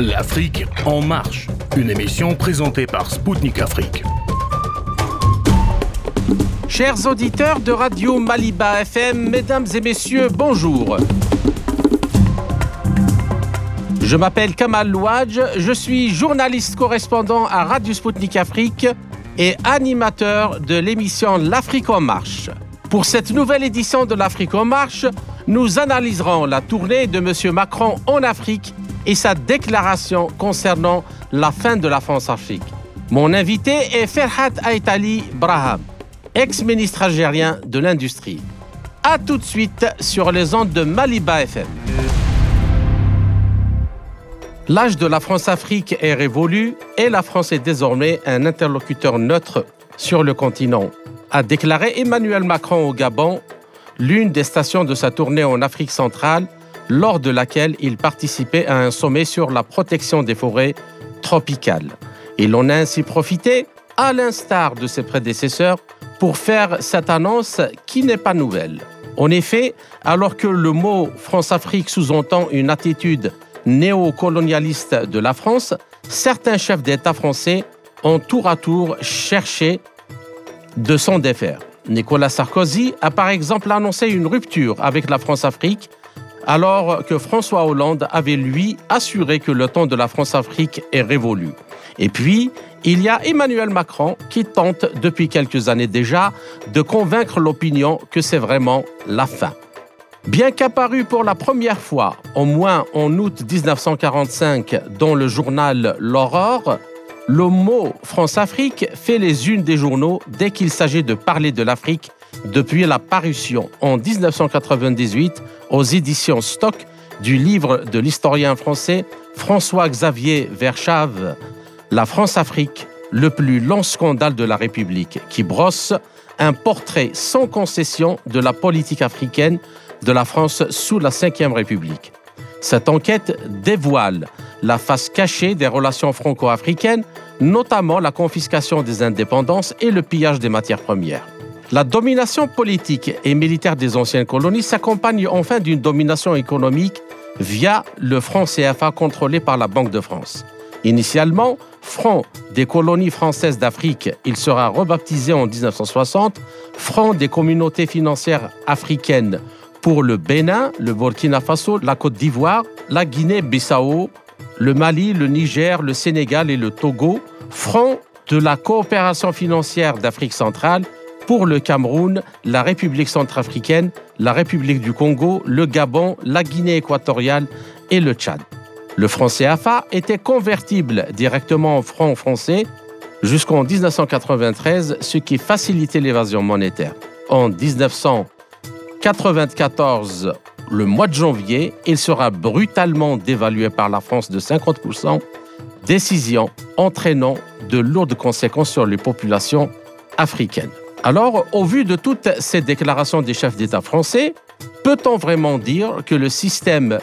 L'Afrique en marche, une émission présentée par Spoutnik Afrique. Chers auditeurs de Radio Maliba FM, mesdames et messieurs, bonjour. Je m'appelle Kamal Louadj, je suis journaliste correspondant à Radio Spoutnik Afrique et animateur de l'émission L'Afrique en marche. Pour cette nouvelle édition de l'Afrique en marche, nous analyserons la tournée de M. Macron en Afrique et sa déclaration concernant la fin de la France-Afrique. Mon invité est Ferhat Aitali Braham, ex-ministre algérien de l'Industrie. A tout de suite sur les ondes de Maliba FM. L'âge de la France-Afrique est révolu et la France est désormais un interlocuteur neutre sur le continent, a déclaré Emmanuel Macron au Gabon, l'une des stations de sa tournée en Afrique centrale lors de laquelle il participait à un sommet sur la protection des forêts tropicales. Il en a ainsi profité, à l'instar de ses prédécesseurs, pour faire cette annonce qui n'est pas nouvelle. En effet, alors que le mot France-Afrique sous-entend une attitude néocolonialiste de la France, certains chefs d'État français ont tour à tour cherché de s'en défaire. Nicolas Sarkozy a par exemple annoncé une rupture avec la France-Afrique alors que François Hollande avait, lui, assuré que le temps de la France-Afrique est révolu. Et puis, il y a Emmanuel Macron qui tente depuis quelques années déjà de convaincre l'opinion que c'est vraiment la fin. Bien qu'apparu pour la première fois, au moins en août 1945, dans le journal L'Aurore, le mot France-Afrique fait les unes des journaux dès qu'il s'agit de parler de l'Afrique depuis la parution en 1998 aux éditions Stock du livre de l'historien français François-Xavier Verschave, La France-Afrique, le plus long scandale de la République, qui brosse un portrait sans concession de la politique africaine de la France sous la Ve République. Cette enquête dévoile la face cachée des relations franco-africaines, notamment la confiscation des indépendances et le pillage des matières premières. La domination politique et militaire des anciennes colonies s'accompagne enfin d'une domination économique via le franc CFA contrôlé par la Banque de France. Initialement, franc des colonies françaises d'Afrique, il sera rebaptisé en 1960 franc des communautés financières africaines pour le Bénin, le Burkina Faso, la Côte d'Ivoire, la Guinée-Bissau, le Mali, le Niger, le Sénégal et le Togo, franc de la coopération financière d'Afrique centrale pour le Cameroun, la République centrafricaine, la République du Congo, le Gabon, la Guinée équatoriale et le Tchad. Le franc CFA était convertible directement en franc français jusqu'en 1993, ce qui facilitait l'évasion monétaire. En 1994, le mois de janvier, il sera brutalement dévalué par la France de 50%, décision entraînant de lourdes conséquences sur les populations africaines. Alors, au vu de toutes ces déclarations des chefs d'État français, peut-on vraiment dire que le système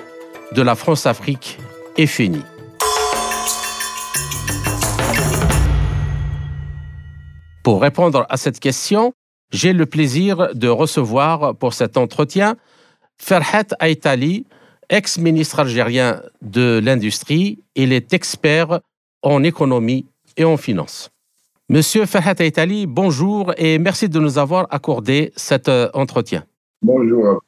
de la France-Afrique est fini? Pour répondre à cette question, j'ai le plaisir de recevoir pour cet entretien Ferhat Aitali, ex-ministre algérien de l'Industrie. Il est expert en économie et en finance. Monsieur Ferhat Aitali, bonjour et merci de nous avoir accordé cet euh, entretien. Bonjour.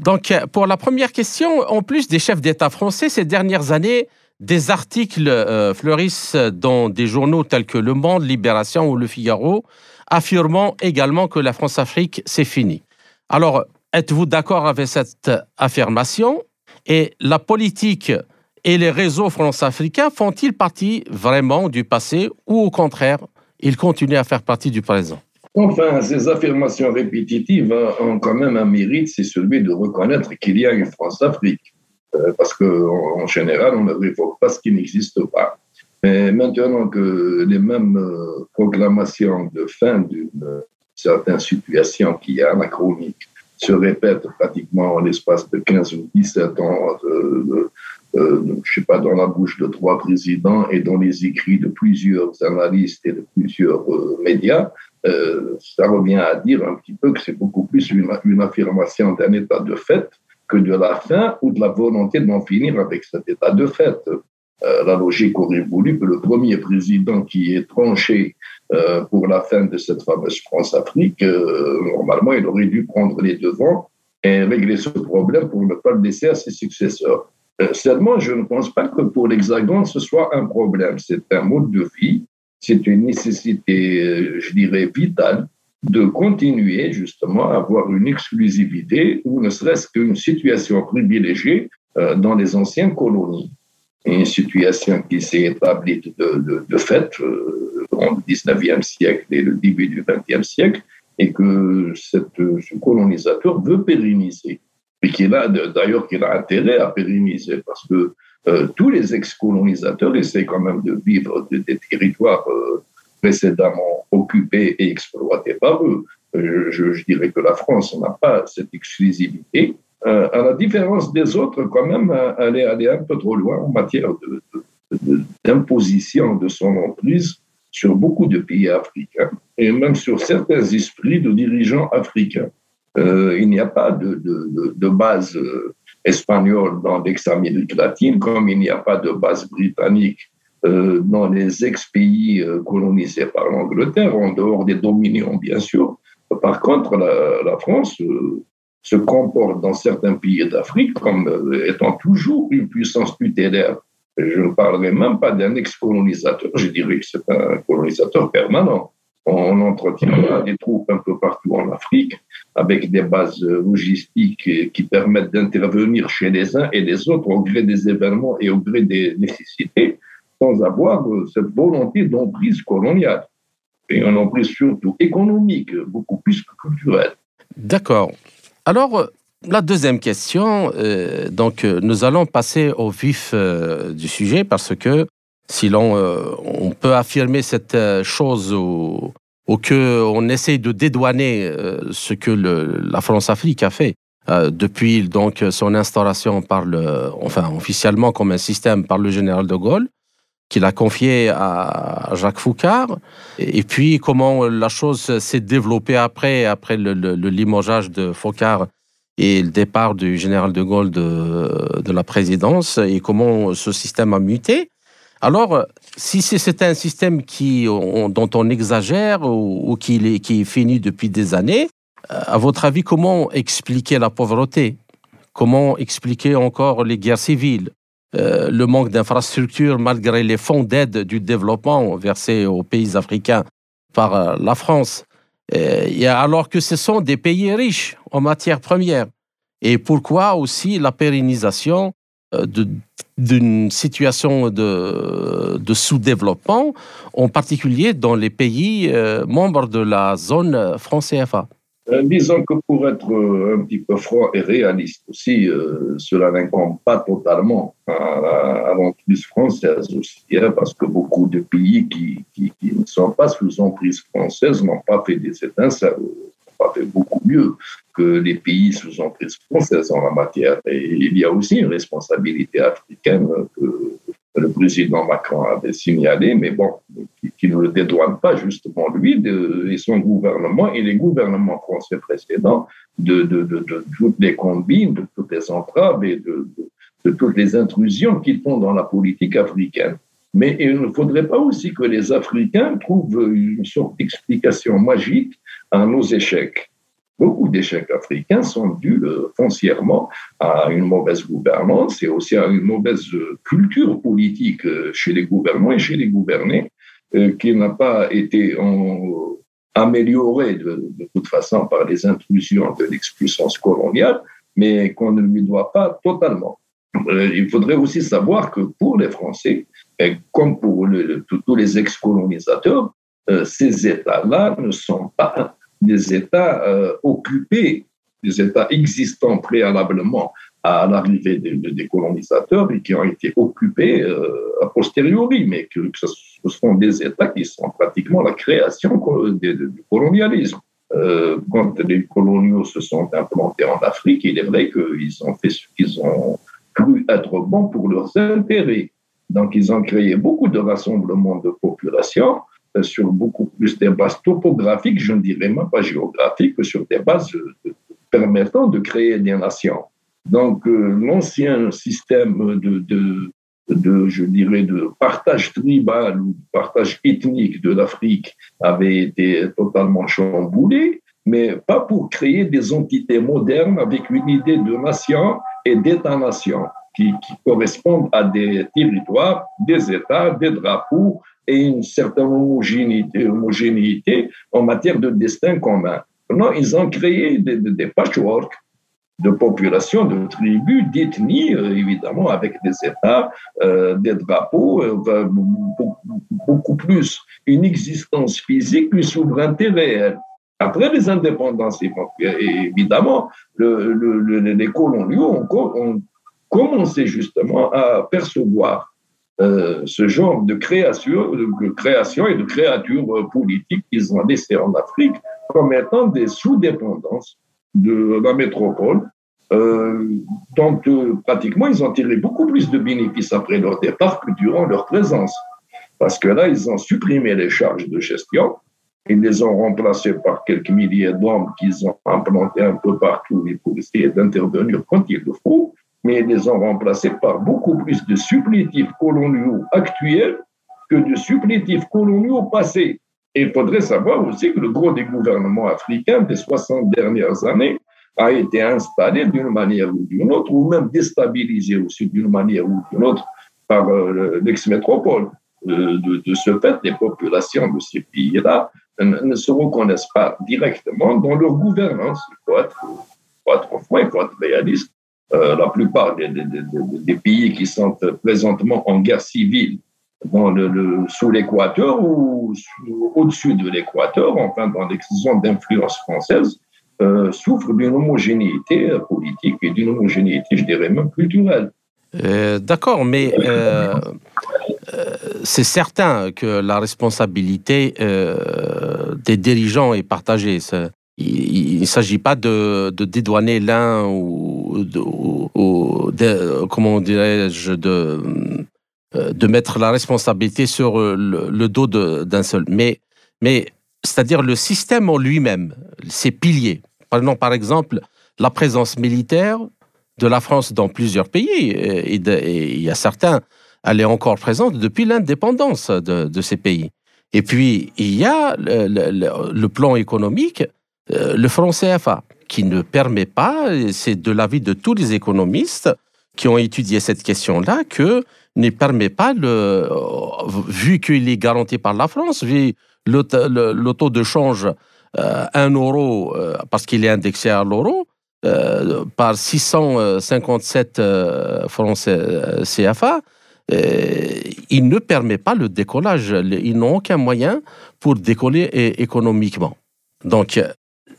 Donc, pour la première question, en plus des chefs d'État français, ces dernières années, des articles euh, fleurissent dans des journaux tels que Le Monde, Libération ou Le Figaro, affirmant également que la France-Afrique, c'est fini. Alors, êtes-vous d'accord avec cette affirmation? Et la politique et les réseaux france-africains font-ils partie vraiment du passé ou au contraire? Il continue à faire partie du présent. Enfin, ces affirmations répétitives ont quand même un mérite, c'est celui de reconnaître qu'il y a une France-Afrique. Euh, parce qu'en général, on ne révoque pas ce qui n'existe pas. Mais maintenant que les mêmes euh, proclamations de fin d'une certaine situation qui est anachronique se répètent pratiquement en l'espace de 15 ou 17 ans, euh, euh, je sais pas, dans la bouche de trois présidents et dans les écrits de plusieurs analystes et de plusieurs euh, médias, euh, ça revient à dire un petit peu que c'est beaucoup plus une, une affirmation d'un état de fait que de la fin ou de la volonté d'en finir avec cet état de fait. la logique aurait voulu que le premier président qui est tranché pour la fin de cette fameuse France-Afrique, normalement, il aurait dû prendre les devants et régler ce problème pour ne pas le laisser à ses successeurs. Seulement, je ne pense pas que pour l'Hexagone, ce soit un problème. C'est un mode de vie, c'est une nécessité, je dirais, vitale de continuer justement à avoir une exclusivité ou ne serait-ce qu'une situation privilégiée euh, dans les anciennes colonies. Une situation qui s'est établie de, fait euh, au XIXe siècle et le début du XXe siècle et que ce colonisateur veut pérenniser. Et qu'il a d'ailleurs qu'il a intérêt à pérenniser parce que euh, tous les ex-colonisateurs essaient quand même de vivre des territoires précédemment occupés et exploités par eux. Je, dirais que la France n'a pas cette exclusivité. Euh, à la différence des autres, quand même, euh, elle est allée un peu trop loin en matière d'imposition de, de, son emprise sur beaucoup de pays africains et même sur certains esprits de dirigeants africains. Euh, il n'y a pas de, base espagnole dans l'ex-Amérique latine, comme il n'y a pas de base britannique euh, dans les ex-pays euh, colonisés par l'Angleterre, en dehors des dominions, bien sûr. Par contre, la, France euh, se comporte dans certains pays d'Afrique comme étant toujours une puissance tutélaire. Je ne parlerai même pas d'un ex-colonisateur, je dirais que c'est un colonisateur permanent. On entretient des troupes un peu partout en Afrique, avec des bases logistiques qui permettent d'intervenir chez les uns et les autres au gré des événements et au gré des nécessités sans avoir euh, cette volonté d'emprise coloniale, et une emprise surtout économique, beaucoup plus que culturelle. D'accord. Alors, la deuxième question, euh, donc euh, nous allons passer au vif du sujet parce que si l'on on peut affirmer cette chose ou, ou que on essaye de dédouaner ce que le, la France-Afrique a fait depuis donc son instauration par le, enfin officiellement comme un système par le général de Gaulle, qu'il a confié à Jacques Foucard. Et puis, comment la chose s'est développée après, après le, limogeage de Foucard et le départ du général de Gaulle de la présidence, et comment ce système a muté. Alors, si c'est un système dont on exagère ou, qui, est, fini depuis des années, à votre avis, comment expliquer la pauvreté? Comment expliquer encore les guerres civiles? Euh, le manque d'infrastructures malgré les fonds d'aide du développement versés aux pays africains par euh, la France, et alors que ce sont des pays riches en matières premières. Et pourquoi aussi la pérennisation euh, d'une situation de, sous-développement, en particulier dans les pays membres de la zone France-CFA euh, disons que pour être euh, un petit peu franc et réaliste aussi, euh, cela n'incombe pas totalement à, l'emprise française aussi, hein, parce que beaucoup de pays qui, qui, ne sont pas sous emprise française n'ont pas fait des étincelles, n'ont pas fait beaucoup mieux que les pays emprise française en la matière. Et il y a aussi une responsabilité africaine que le président Macron avait signalé, mais bon, qui, ne le dédouane pas justement lui et son gouvernement et les gouvernements français précédents de, de, toutes les combines, de toutes les entraves et de, toutes les intrusions qu'ils font dans la politique africaine. Mais il ne faudrait pas aussi que les Africains trouvent une sorte d'explication magique à nos échecs. Beaucoup d'échecs africains sont dus euh, foncièrement à une mauvaise gouvernance et aussi à une mauvaise euh, culture politique euh, chez les gouvernants et chez les gouvernés, qui n'a pas été améliorée de, toute façon par les intrusions de l'expuissance coloniale, mais qu'on ne lui doit pas totalement. Il faudrait aussi savoir que pour les Français, comme pour tous les ex-colonisateurs, ces États-là ne sont pas des États euh, occupés, des États existants préalablement à l'arrivée des, colonisateurs et qui ont été occupés euh, a posteriori, mais que, ce sont des États qui sont pratiquement la création du colonialisme. Euh, quand les coloniaux se sont implantés en Afrique, il est vrai qu'ils ont fait ce qu'ils ont cru être bon pour leurs intérêts. Donc, ils ont créé beaucoup de rassemblements de population euh, sur beaucoup plus des bases topographiques, je ne dirais même pas géographiques, sur des bases euh, permettant de créer des nations. Donc, euh, l'ancien système de, de, je dirais, de partage tribal ou de partage ethnique de l'Afrique avait été totalement chamboulé, mais pas pour créer des entités modernes avec une idée de nation et d'État-nation qui, qui, correspondent à des territoires, des États, des drapeaux une certaine homogénéité, en matière de destin commun. Non, ils ont créé des, des, patchworks de populations, de tribus, d'ethnies, euh, évidemment, avec des États, euh, des drapeaux, euh, beaucoup, plus une existence physique qu'une souveraineté réelle. Après les indépendances, évidemment, le, le, les coloniaux ont, ont, commencé justement à percevoir euh, ce genre de création, et de créatures politiques qu'ils ont laissées en Afrique comme étant des sous-dépendances de la métropole, euh, dont euh, pratiquement ils ont tiré beaucoup plus de bénéfices après leur départ que durant leur présence. Parce que là, ils ont supprimé les charges de gestion, ils les ont remplacées par quelques milliers d'hommes qu'ils ont implantés un peu partout pour essayer d'intervenir quand il le faut, mais ils les ont remplacés par beaucoup plus de supplétifs coloniaux actuels que de supplétifs coloniaux passés. Et il faudrait savoir aussi que le gros des gouvernements africains des 60 dernières années a été installé d'une manière ou d'une autre, ou même déstabilisé aussi d'une manière ou d'une autre par euh, l'ex-métropole. Euh, de, ce fait, les populations de ces pays-là ne se reconnaissent pas directement dans leur gouvernance. Il faut être, faut être franc, il faut être réaliste. Euh, la plupart des, des, des, pays qui sont présentement en guerre civile dans le, sous l'équateur ou au-dessus de l'équateur, enfin dans les zones d'influence française, euh, souffrent d'une homogénéité politique et d'une homogénéité, je dirais même culturelle. Euh, D'accord, mais c'est certain que la responsabilité des dirigeants est partagée. Il ne s'agit pas de, dédouaner l'un ou, de, comment dirais-je, de, de mettre la responsabilité sur le, dos d'un seul. Mais, c'est-à-dire le système en lui-même, ses piliers, Prenons par exemple la présence militaire de la France dans plusieurs pays. Il y a certains, elle est encore présente depuis l'indépendance de, ces pays. Et puis, il y a le plan économique, euh, le franc CFA, qui ne permet pas, c'est de l'avis de tous les économistes qui ont étudié cette question-là, que ne permet pas, le, vu qu'il est garanti par la France, vu le, taux de change euh, un euro, euh, parce qu'il est indexé à l'euro, euh, par 657 francs CFA, il ne permet pas le décollage. Ils n'ont aucun moyen pour décoller économiquement. Donc,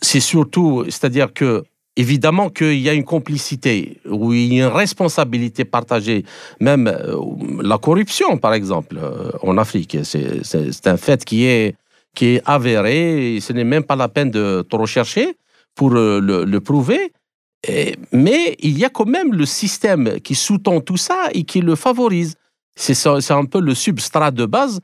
c'est surtout, c'est-à-dire que évidemment qu'il y a une complicité ou une responsabilité partagée, même la corruption, par exemple, en Afrique. C'est un fait qui est qui est avéré. ce n'est même pas la peine de te rechercher pour euh, le, prouver. Mais il y a quand même le système qui sous-tend tout ça et qui le favorise. C'est un peu le substrat de base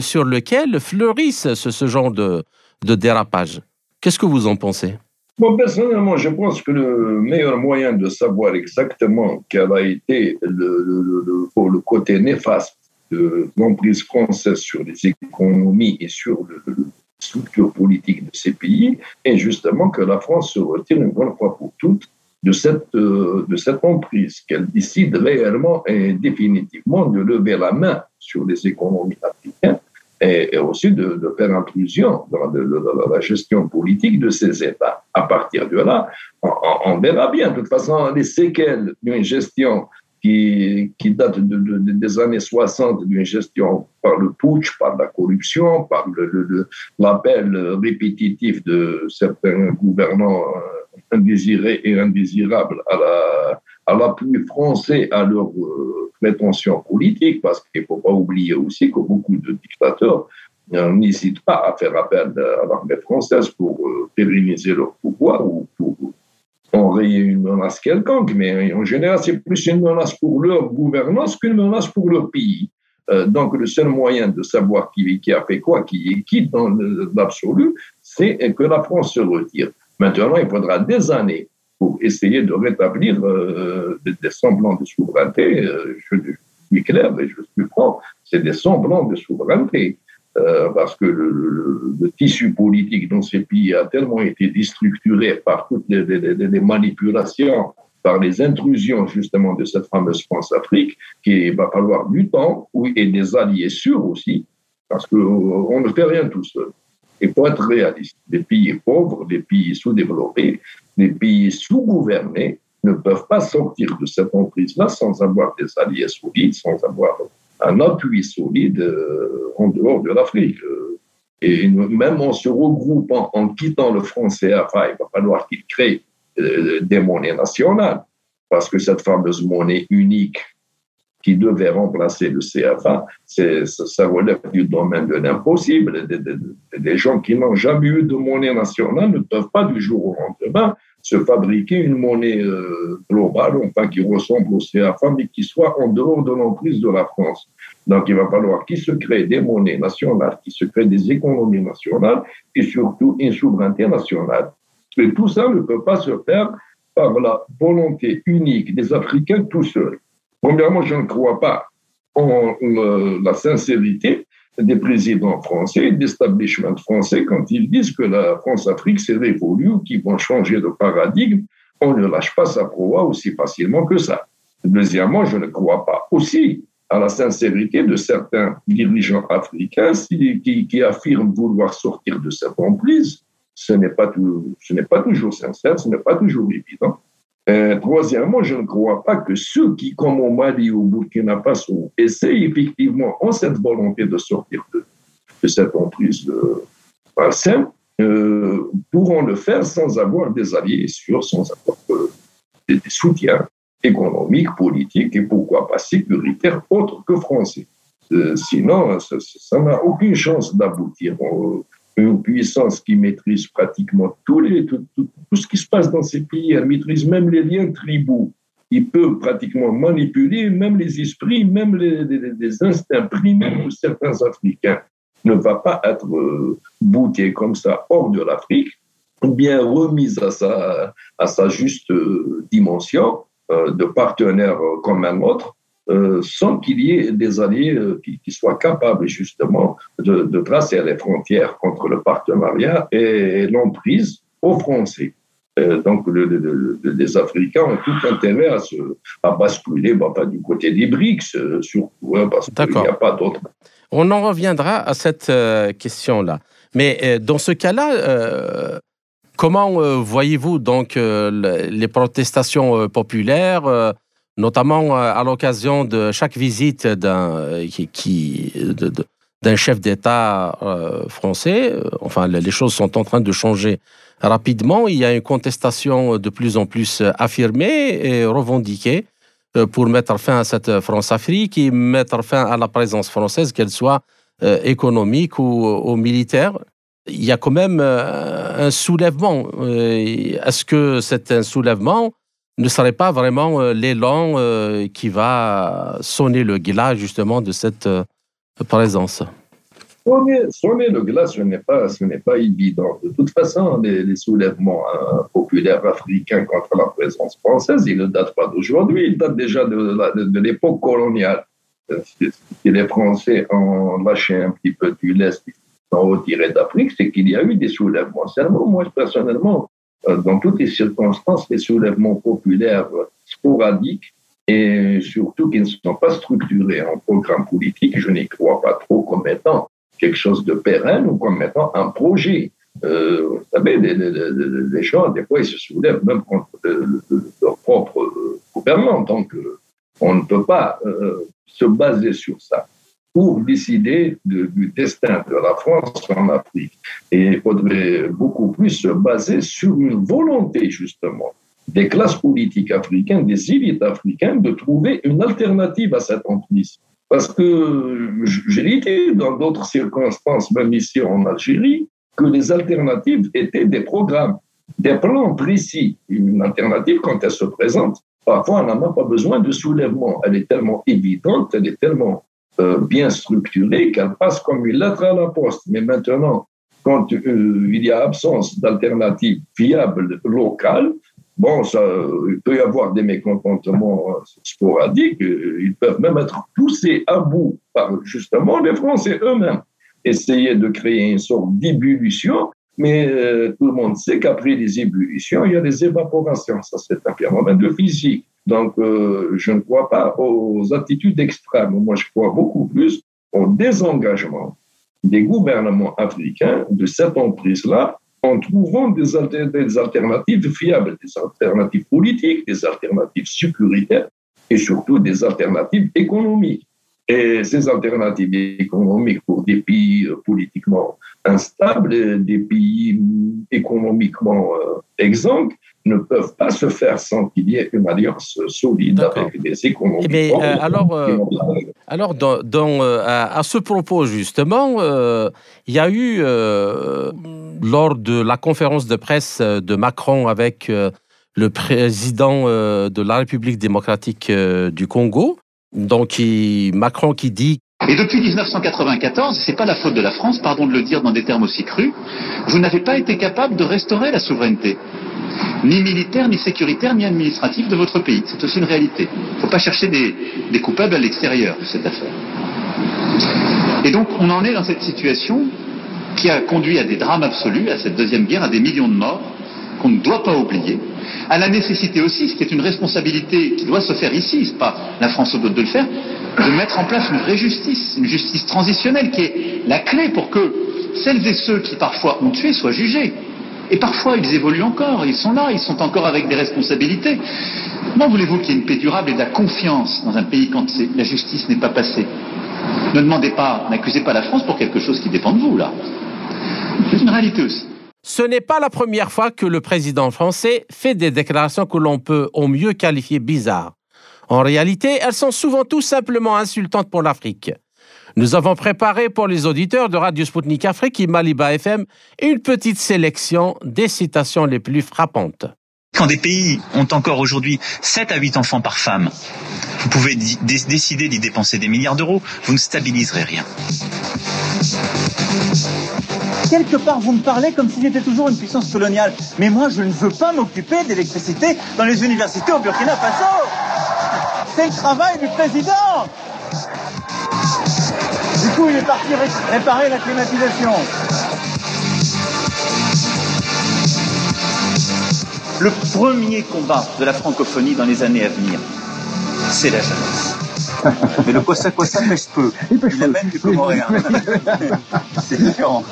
sur lequel fleurissent ce, ce genre de, de dérapage. Qu'est-ce que vous en pensez? Bon, personnellement, je pense que le meilleur moyen de savoir exactement quel a été le, côté néfaste de l'emprise française sur les économies et sur le, structure politique de ces pays, et justement que la France se retire une bonne fois pour toutes de cette, euh, de cette emprise, qu'elle décide réellement et définitivement de lever la main sur les économies africaines et, et aussi de, de, faire intrusion dans, la gestion politique de ces États. À partir de là, on, on verra bien. De toute façon, les séquelles d'une gestion qui, qui date de, de, des années 60 d'une gestion par le putsch, par la corruption, par l'appel répétitif de certains gouvernants euh, indésirés et indésirables à la, à français à leurs euh, prétentions politiques, parce qu'il ne faut pas oublier aussi que beaucoup de dictateurs euh, n'hésitent pas à faire appel à l'armée française pour euh, pérenniser leur pouvoir ou pour enrayer une menace quelconque, mais en général, c'est plus une menace pour leur gouvernance qu'une menace pour leur pays. Euh, donc, le seul moyen de savoir qui, qui, a fait quoi, qui est qui dans l'absolu, c'est que la France se retire. Maintenant, il faudra des années pour essayer de rétablir euh, des, semblants de souveraineté. Euh, je, suis clair et je suis franc, c'est des semblants de souveraineté. Euh, parce que le, tissu politique dans ces pays a tellement été déstructuré par toutes les, les manipulations, par les intrusions justement de cette fameuse France-Afrique, qu'il va falloir du temps et des alliés sûrs aussi, parce qu'on ne fait rien tout seul. Et pour être réaliste, les pays pauvres, les pays sous-développés, les pays sous-gouvernés ne peuvent pas sortir de cette emprise-là sans avoir des alliés solides, sans avoir un appui solide euh, en dehors de l'Afrique. Et même en se regroupant, en quittant le franc CFA, il va falloir qu'ils créent euh, des monnaies nationales, parce que cette fameuse monnaie unique qui devait remplacer le CFA, ça relève du domaine de l'impossible. Des, gens qui n'ont jamais eu de monnaie nationale ne peuvent pas du jour au lendemain se fabriquer une monnaie euh, globale, enfin qui ressemble au CFA, mais qui soit en dehors de l'emprise de la France. Donc il va falloir qu'il se crée des monnaies nationales, qu'il se crée des économies nationales et surtout une souveraineté nationale. Et tout ça ne peut pas se faire par la volonté unique des Africains tout seuls. Premièrement, je ne crois pas en euh, la sincérité des présidents français, d'establishment français, quand ils disent que la France-Afrique s'est révolue, qu'ils vont changer de paradigme, on ne lâche pas sa proie aussi facilement que ça. Deuxièmement, je ne crois pas aussi à la sincérité de certains dirigeants africains qui, affirment vouloir sortir de cette emprise. Ce n'est pas toujours sincère, ce n'est pas toujours évident. Euh, troisièmement, je ne crois pas que ceux qui, comme au Mali ou au Burkina Faso, essayent effectivement, ont cette volonté de sortir de, cette emprise de euh, pourront le faire sans avoir des alliés sûrs, sans avoir euh, des, soutiens économiques, politiques et pourquoi pas sécuritaires autres que français. Euh, sinon, ça n'a aucune chance d'aboutir une puissance qui maîtrise pratiquement tout, ce qui se passe dans ces pays. Elle maîtrise même les liens tribaux. Il peut pratiquement manipuler même les esprits, même les, instincts primaires de certains Africains. Ne va pas être euh, bouté comme ça hors de l'Afrique, bien remise à sa, à sa juste euh, dimension euh, de partenaire comme un autre, euh, sans qu'il y ait des alliés euh, qui, soient capables justement de, tracer les frontières contre le partenariat et, l'emprise aux Français. Euh, donc les Africains ont tout intérêt à, se, à basculer, pas du côté des BRICS, surtout, hein, parce qu'il n'y a pas d'autre. On en reviendra à cette question-là. Mais dans ce cas-là, comment voyez-vous donc les protestations populaires notamment euh, à l'occasion de chaque visite d'un euh, chef d'État euh, français. Enfin, les choses sont en train de changer rapidement. Il y a une contestation de plus en plus affirmée et revendiquée pour mettre fin à cette France-Afrique et mettre fin à la présence française, qu'elle soit économique ou, militaire. Il y a quand même un soulèvement. Est-ce que c'est un soulèvement ne serait pas vraiment euh, l'élan euh, qui va sonner le glas justement de cette euh, présence sonner, le glas, ce n'est pas, ce n'est pas évident. De toute façon, les, soulèvements populaires africains contre la présence française, ils ne datent pas d'aujourd'hui, ils datent déjà de, l'époque coloniale. Si les Français ont lâché un petit peu du lest, ils sont retirés d'Afrique, c'est qu'il y a eu des soulèvements. Moi, personnellement, dans toutes les circonstances, les soulèvements populaires sporadiques et surtout qui ne sont pas structurés en programme politique, je n'y crois pas trop comme étant quelque chose de pérenne ou comme étant un projet. Euh, vous savez, les, gens, des fois, ils se soulèvent même contre leur propre gouvernement. Donc, euh, on ne peut pas se baser sur ça pour décider du destin de la France en Afrique. Et il faudrait beaucoup plus se baser sur une volonté, justement, des classes politiques africaines, des élites africaines, de trouver une alternative à cette emprise. Parce que j'ai été dans d'autres circonstances, même ici en Algérie, que les alternatives étaient des programmes, des plans précis. Une alternative, quand elle se présente, parfois on n'a même pas besoin de soulèvement. Elle est tellement évidente, elle est tellement euh, bien structurée qu'elle passe comme une lettre à la poste. Mais maintenant, quand euh, il y a absence d'alternatives viables locales, bon, ça, il peut y avoir des mécontentements sporadiques, ils peuvent même être poussés à bout par justement les Français eux-mêmes. Essayer de créer une sorte d'ébullition, mais euh, tout le monde sait qu'après les ébullitions, il y a des évaporations. Ça, c'est un phénomène de physique. Donc, euh, je ne crois pas aux attitudes extrêmes. Moi, je crois beaucoup plus au désengagement des gouvernements africains de cette emprise-là en trouvant des, alternatives fiables, des alternatives politiques, des alternatives sécuritaires et surtout des alternatives économiques. Et ces alternatives économiques pour des pays euh, politiquement instables, des pays économiquement euh, ne peuvent pas se faire sans qu'il y ait une alliance solide avec des économies. Mais, eh euh, alors, alors dans, à, ce propos, justement, il y a eu, lors de la conférence de presse de Macron avec le président de la République démocratique du Congo, donc Macron qui dit et depuis 1994, c'est pas la faute de la France, pardon de le dire dans des termes aussi crus, vous n'avez pas été capable de restaurer la souveraineté, ni militaire, ni sécuritaire, ni administrative de votre pays. C'est aussi une réalité. Il ne faut pas chercher des, coupables à l'extérieur de cette affaire. Et donc, on en est dans cette situation qui a conduit à des drames absolus, à cette deuxième guerre, à des millions de morts, qu'on ne doit pas oublier, à la nécessité aussi, ce qui est une responsabilité qui doit se faire ici, c'est pas la France ou d'autres de le faire, de mettre en place une vraie justice, une justice transitionnelle qui est la clé pour que celles et ceux qui parfois ont tué soient jugés. Et parfois, ils évoluent encore, ils sont là, ils sont encore avec des responsabilités. Comment voulez-vous qu'il y ait une paix durable et de la confiance dans un pays quand la justice n'est pas passée? Ne demandez pas, n'accusez pas la France pour quelque chose qui dépend de vous, là. C'est une réalité aussi. Ce n'est pas la première fois que le président français fait des déclarations que l'on peut au mieux qualifier bizarres. En réalité, elles sont souvent tout simplement insultantes pour l'Afrique. Nous avons préparé pour les auditeurs de Radio Sputnik Afrique et Maliba FM une petite sélection des citations les plus frappantes. Quand des pays ont encore aujourd'hui 7 à 8 enfants par femme, vous pouvez décider d'y dépenser des milliards d'euros, vous ne stabiliserez rien quelque part, vous me parlez comme si j'étais toujours une puissance coloniale. Mais moi, je ne veux pas m'occuper d'électricité dans les universités au Burkina Faso. C'est le travail du président. Coup, il est parti réparer la climatisation. Le premier combat de la francophonie dans les années à venir, c'est la jeunesse. Mais le Kosa Kosa pêche peu. Il pêche Il même du comoréen. C'est différent.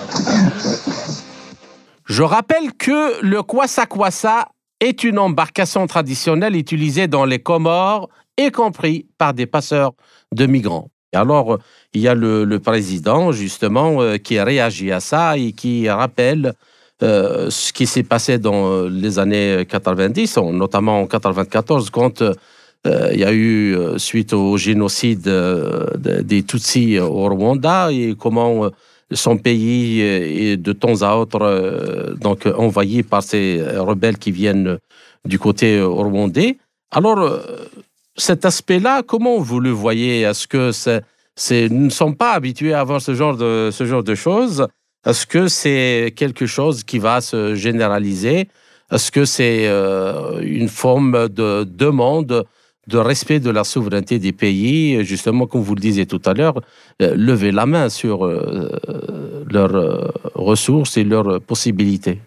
Je rappelle que le Kwasa Kwasa est une embarcation traditionnelle utilisée dans les Comores, y compris par des passeurs de migrants. Et alors, il y a le, président, justement, euh, qui a réagi à ça et qui rappelle euh, ce qui s'est passé dans les années 90, notamment en 94, quand euh, il y a eu, euh, suite au génocide euh, des Tutsis au Rwanda, et comment son pays est de temps à autre donc envahi par ces rebelles qui viennent du côté rwandais. Alors, cet aspect-là, comment vous le voyez? Est-ce que c'est, nous ne sommes pas habitués à voir ce genre de, ce genre de choses. Est-ce que c'est quelque chose qui va se généraliser? Est-ce que c'est une forme de demande de respect de la souveraineté des pays, justement, comme vous le disiez tout à l'heure, euh, lever la main sur euh, leurs euh, ressources et leurs possibilités.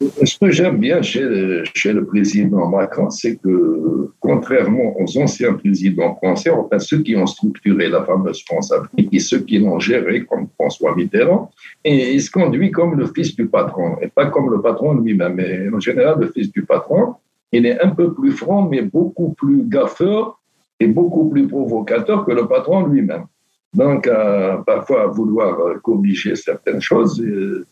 Ce que j'aime bien chez le, président Macron, c'est que, contrairement aux anciens présidents français, enfin ceux qui ont structuré la fameuse France-Afrique et ceux qui l'ont géré, comme François Mitterrand, il se conduit comme le fils du patron, et pas comme le patron lui-même, mais en général le fils du patron, il est un peu plus franc, mais beaucoup plus gaffeur et beaucoup plus provocateur que le patron lui-même. Donc, parfois, à vouloir euh, corriger certaines choses, euh,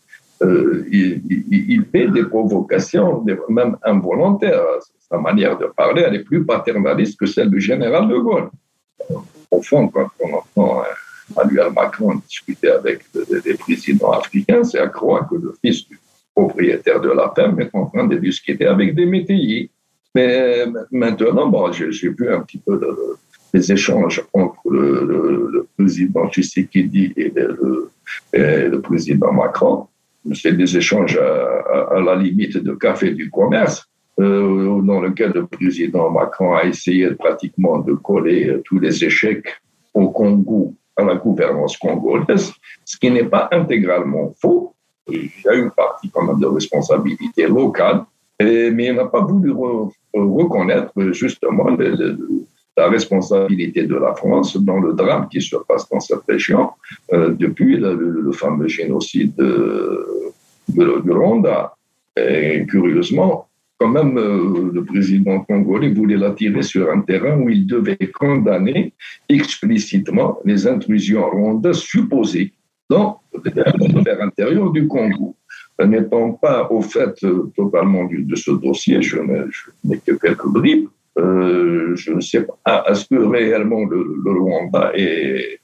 il, fait des provocations, même involontaires. Sa manière de parler, elle est plus paternaliste que celle du général de Gaulle. Au fond, quand on entend Emmanuel Macron discuter avec des présidents africains, c'est à croire que le fils du propriétaire de la ferme est en train de discuter avec des métayers. Mais maintenant, bon, j'ai vu un petit peu les échanges entre le, président Tshisekedi et et le président Macron. C'est des échanges à, la limite de café du commerce. dans lequel le président Macron a essayé pratiquement de coller tous les échecs au Congo à la gouvernance congolaise, ce qui n'est pas intégralement faux. Il y a une partie quand même de responsabilité locale, mais il n'a pas voulu reconnaître justement la responsabilité de la France dans le drame qui se passe dans cette région euh, depuis le, fameux génocide de, du Rwanda. Et curieusement, quand même, euh, le président congolais voulait l'attirer sur un terrain où il devait condamner explicitement les intrusions rwandaises supposées dans l'intérieur du Congo. N'étant pas au fait euh, totalement de ce dossier, je n'ai que quelques bribes, euh, je ne sais pas, est-ce que réellement le, Rwanda est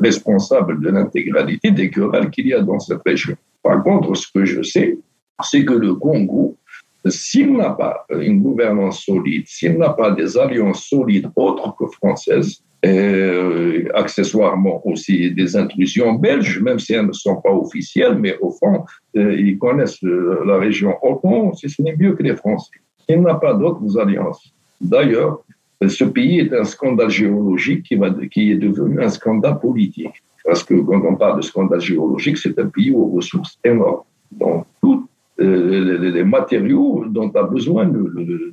responsable de l'intégralité des querelles qu'il y a dans cette région? Par contre, ce que je sais, c'est que le Congo s'il n'a pas une gouvernance solide, s'il n'a pas des alliances solides autres que françaises, et euh, accessoirement aussi des intrusions belges, même si elles ne sont pas officielles, mais au fond, euh, ils connaissent la région au fond, ce n'est mieux que les Français. Il n'a pas d'autres alliances. D'ailleurs, ce pays est un scandale géologique qui, est devenu un scandale politique. Parce que quand on parle de scandale géologique, c'est un pays aux ressources énormes. Donc, tout euh, les matériaux dont a besoin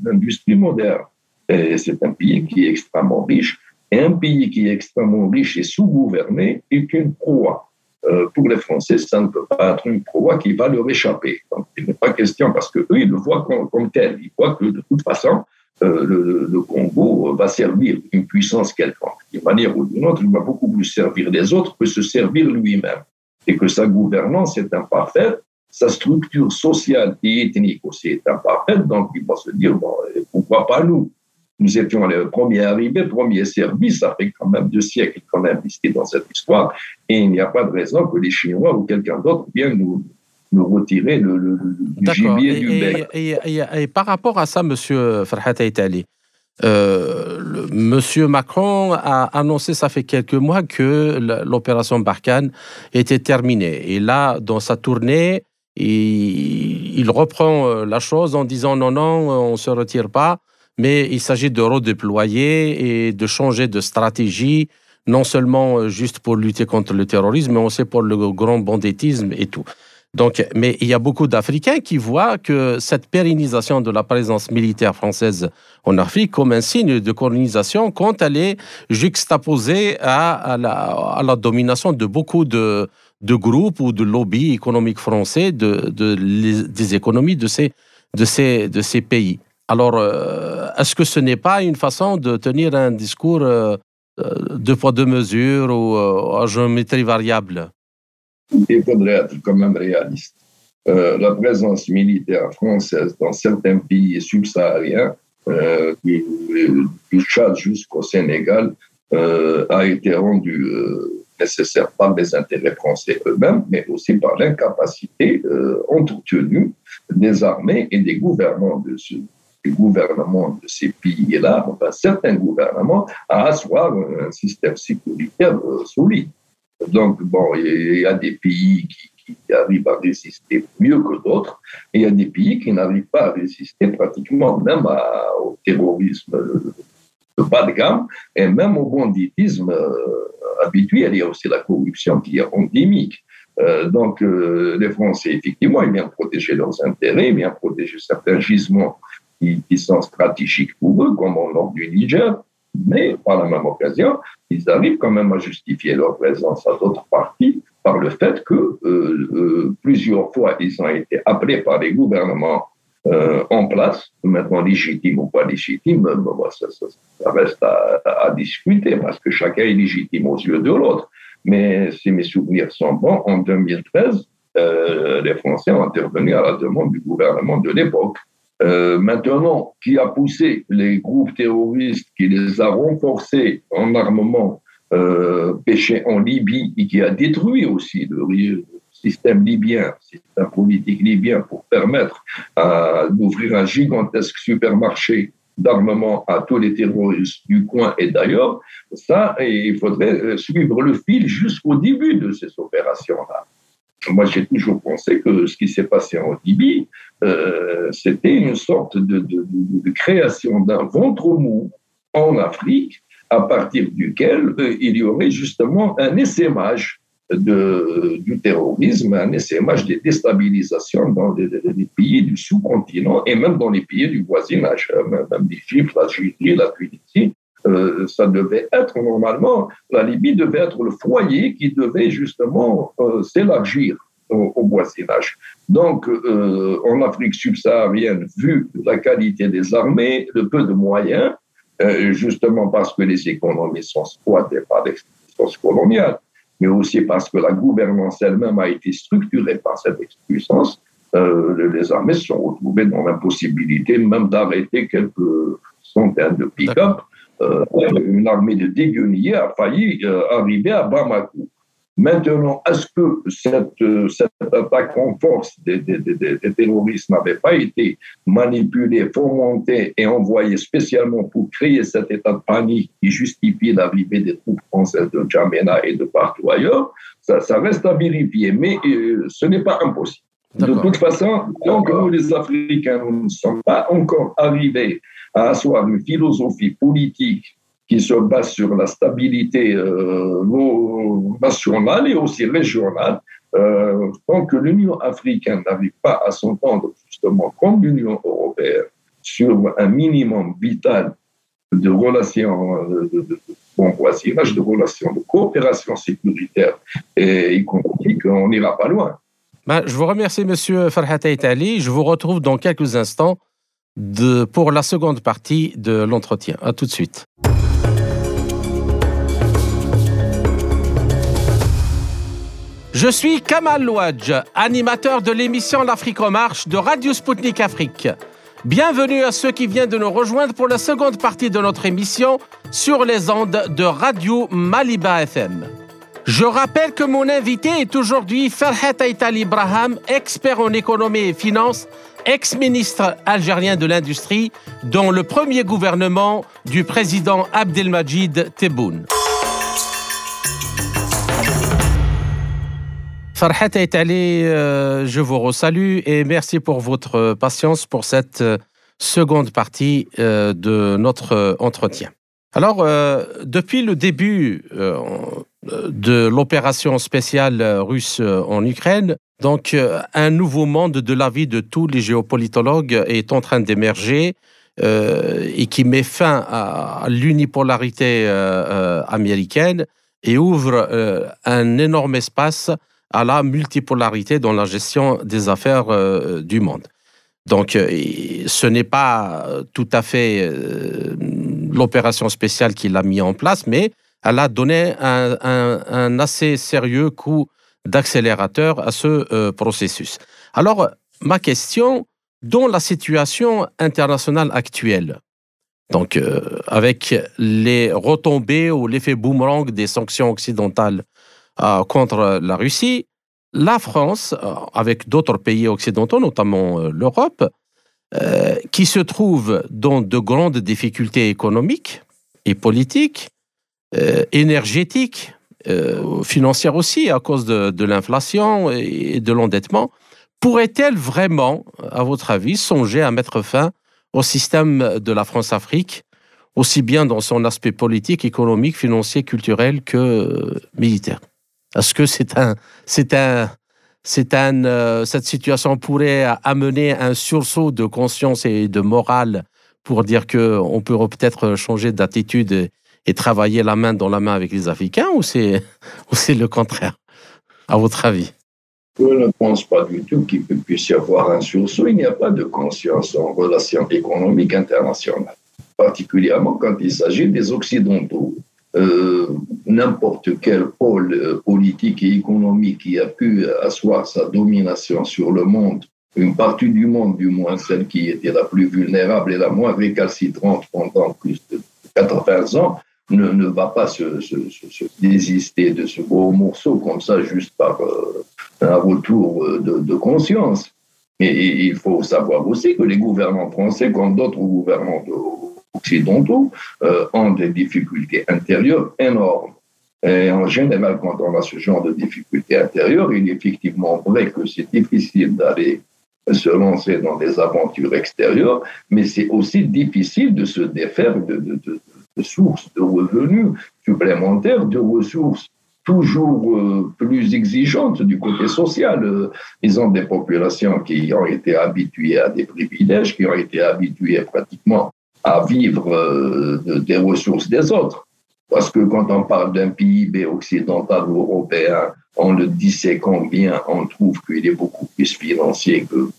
l'industrie moderne. Et c'est un pays qui est extrêmement riche. Et un pays qui est extrêmement riche et sous-gouverné est une proie. Euh, pour les Français, ça ne peut pas être une proie qui va leur échapper. Donc, il n'est pas question, parce qu'eux, ils le voient comme, tel. Ils voient que, de toute façon, euh, le, Congo va servir une puissance quelconque. D'une manière ou d'une autre, il va beaucoup plus servir les autres que se servir lui-même. Et que sa gouvernance est imparfaite sa structure sociale et ethnique aussi est imparfaite, donc il va se dire, bon, pourquoi pas nous? Nous étions les premiers arrivés, premiers servis, ça fait quand même deux siècles qu'on a investi dans cette histoire, et il n'y a pas de raison que les Chinois ou quelqu'un d'autre vienne nous, retirer le, gibier du bec. Et, par rapport à ça, Monsieur Farhat Aitali, euh, Monsieur Macron a annoncé, ça fait quelques mois, que l'opération Barkhane était terminée. Et là, dans sa tournée, il reprend euh, la chose en disant non, non, on ne se retire pas, mais il s'agit de redéployer et de changer de stratégie, non seulement euh, juste pour lutter contre le terrorisme, mais aussi pour le grand banditisme et tout. Donc, mais il y a beaucoup d'Africains qui voient que cette pérennisation de la présence militaire française en Afrique comme un signe de colonisation quand elle est juxtaposée à la domination de beaucoup de, groupes ou de lobbies économiques français de, des économies de ces, pays. Alors, euh, est-ce que ce n'est pas une façon de tenir un discours euh, euh, de poids, de mesure ou à géométrie variable? Il faudrait être quand même réaliste. la présence militaire française dans certains pays subsahariens, du, du Tchad jusqu'au Sénégal, a été rendue nécessaire par les intérêts français eux-mêmes, mais aussi par l'incapacité euh, entretenue des armées et des gouvernements de, des gouvernements de ces pays-là, enfin certains gouvernements, à asseoir un système sécuritaire euh, solide. Donc, bon, il y a des pays qui, qui arrivent à résister mieux que d'autres, et il y a des pays qui n'arrivent pas à résister pratiquement même au terrorisme de bas de gamme, et même au banditisme euh, habituel. Il y a aussi la corruption qui est endémique. Euh, donc, euh, les Français, effectivement, ils viennent protéger leurs intérêts, ils viennent protéger certains gisements qui, sont stratégiques pour eux, comme au nord du Niger, mais par la même occasion, ils arrivent quand même à justifier leur présence à d'autres parties par le fait que plusieurs fois, ils ont été appelés par les gouvernements euh, en place, maintenant légitime ou pas légitime, ça, ça, reste à, discuter parce que chacun est légitime aux yeux de l'autre. Mais si mes souvenirs sont bons, en 2013, euh, les Français ont intervenu à la demande du gouvernement de l'époque. Euh, maintenant, qui a poussé les groupes terroristes, qui les a renforcés en armement euh, pêché en Libye et qui a détruit aussi le, système libyen, système politique libyen, pour permettre euh, d'ouvrir un gigantesque supermarché d'armement à tous les terroristes du coin et d'ailleurs, ça, il faudrait euh, suivre le fil jusqu'au début de ces opérations-là. Moi j'ai toujours pensé que ce qui s'est passé en Libye, c'était une sorte de, création d'un ventre mou en Afrique à partir duquel il y aurait justement un essaimage du terrorisme, un essaimage des déstabilisations dans les, pays du sous-continent et même dans les pays du voisinage, euh, même l'Égypte, la Tunisie, la Tunisie. Euh, ça devait être normalement, la Libye devait être le foyer qui devait justement euh, s'élargir au, voisinage. Donc, en Afrique subsaharienne, vu la qualité des armées, le peu de moyens, justement parce que les économies sont squattées par des coloniales, mais aussi parce que la gouvernance elle-même a été structurée par cette puissance, euh, les armées se sont retrouvées dans l'impossibilité même d'arrêter quelques centaines de pick-up. Euh, une armée de déguenillés a failli euh, arriver à Bamako. Maintenant, est-ce que cette, cette, attaque en force des, des, des, des terroristes n'avait pas été manipulée, fomentée et envoyée spécialement pour créer cet état de panique qui justifie l'arrivée des troupes françaises de Djamena et de partout ailleurs? Ça, ça reste à vérifier, mais euh, ce n'est pas impossible. De toute façon, tant que nous, les Africains, nous ne sommes pas encore arrivés à asseoir une philosophie politique qui se base sur la stabilité euh, nationale et aussi régionale. Euh, tant que l'Union africaine n'arrive pas à s'entendre justement comme l'Union européenne sur un minimum vital de relations euh, de, de, bon voisinage, de relations de coopération sécuritaire et économique, on n'ira pas loin. Ben, je vous remercie, Monsieur Farhat Aitali. Je vous retrouve dans quelques instants pour la seconde partie de l'entretien. À tout de suite. Je suis Kamal Louadj, animateur de l'émission L'Afrique en marche de Radio Sputnik Afrique. Bienvenue à ceux qui viennent de nous rejoindre pour la seconde partie de notre émission sur les ondes de Radio Maliba FM. Je rappelle que mon invité est aujourd'hui Farhat Aital Ibrahim, expert en économie et finance, ex-ministre algérien de l'industrie, dans le premier gouvernement du président Abdelmajid Tebboune. Farhat Aitali, euh, je vous resalue et merci pour votre patience pour cette euh, seconde partie euh, de notre entretien. Alors, depuis le début de l'opération spéciale russe en Ukraine, donc un nouveau monde de la vie de tous les géopolitologues est en train d'émerger et qui met fin à l'unipolarité américaine et ouvre un énorme espace à la multipolarité dans la gestion des affaires euh, du monde. Donc, euh, ce n'est pas tout à fait euh, l'opération spéciale qu'il a mis en place, mais elle a donné un, assez sérieux coup d'accélérateur à ce processus. Alors, ma question, dans la situation internationale actuelle, donc avec les retombées ou l'effet boomerang des sanctions occidentales euh, contre la Russie, la France, euh, avec d'autres pays occidentaux, notamment euh, l'Europe, qui se trouve dans de grandes difficultés économiques et politiques, énergétiques, financières aussi, à cause de, l'inflation et de l'endettement, pourrait-elle vraiment, à votre avis, songer à mettre fin au système de la France-Afrique, aussi bien dans son aspect politique, économique, financier, culturel que militaire? Est-ce que euh, cette situation pourrait amener un sursaut de conscience et de morale pour dire que on peut peut-être changer d'attitude et, travailler la main dans la main avec les Africains ou c'est, ou c'est le contraire, à votre avis? Je ne pense pas du tout qu'il puisse y avoir un sursaut. Il n'y a pas de conscience en relations économiques internationales, particulièrement quand il s'agit des Occidentaux. Euh, n'importe quel pôle euh, politique et économique qui a pu asseoir sa domination sur le monde, une partie du monde du moins, celle qui était la plus vulnérable et la moins récalcitrante pendant plus de 80 ans, ne, ne va pas se, désister de ce gros morceau comme ça juste par euh, un retour de, de conscience. Et il faut savoir aussi que les gouvernements français, comme d'autres gouvernements occidentaux, euh, ont des difficultés intérieures énormes. Et en général, quand on a ce genre de difficultés intérieures, il est effectivement vrai que c'est difficile d'aller se lancer dans des aventures extérieures, mais c'est aussi difficile de se défaire de, de, sources de revenus supplémentaires, de ressources toujours euh, plus exigeantes du côté social. Euh, ils ont des populations qui ont été habituées à des privilèges, qui ont été habituées pratiquement à vivre euh, des ressources des autres. Parce que quand on parle d'un PIB occidental ou européen, on le disséquant bien, on trouve qu'il est beaucoup plus financier que,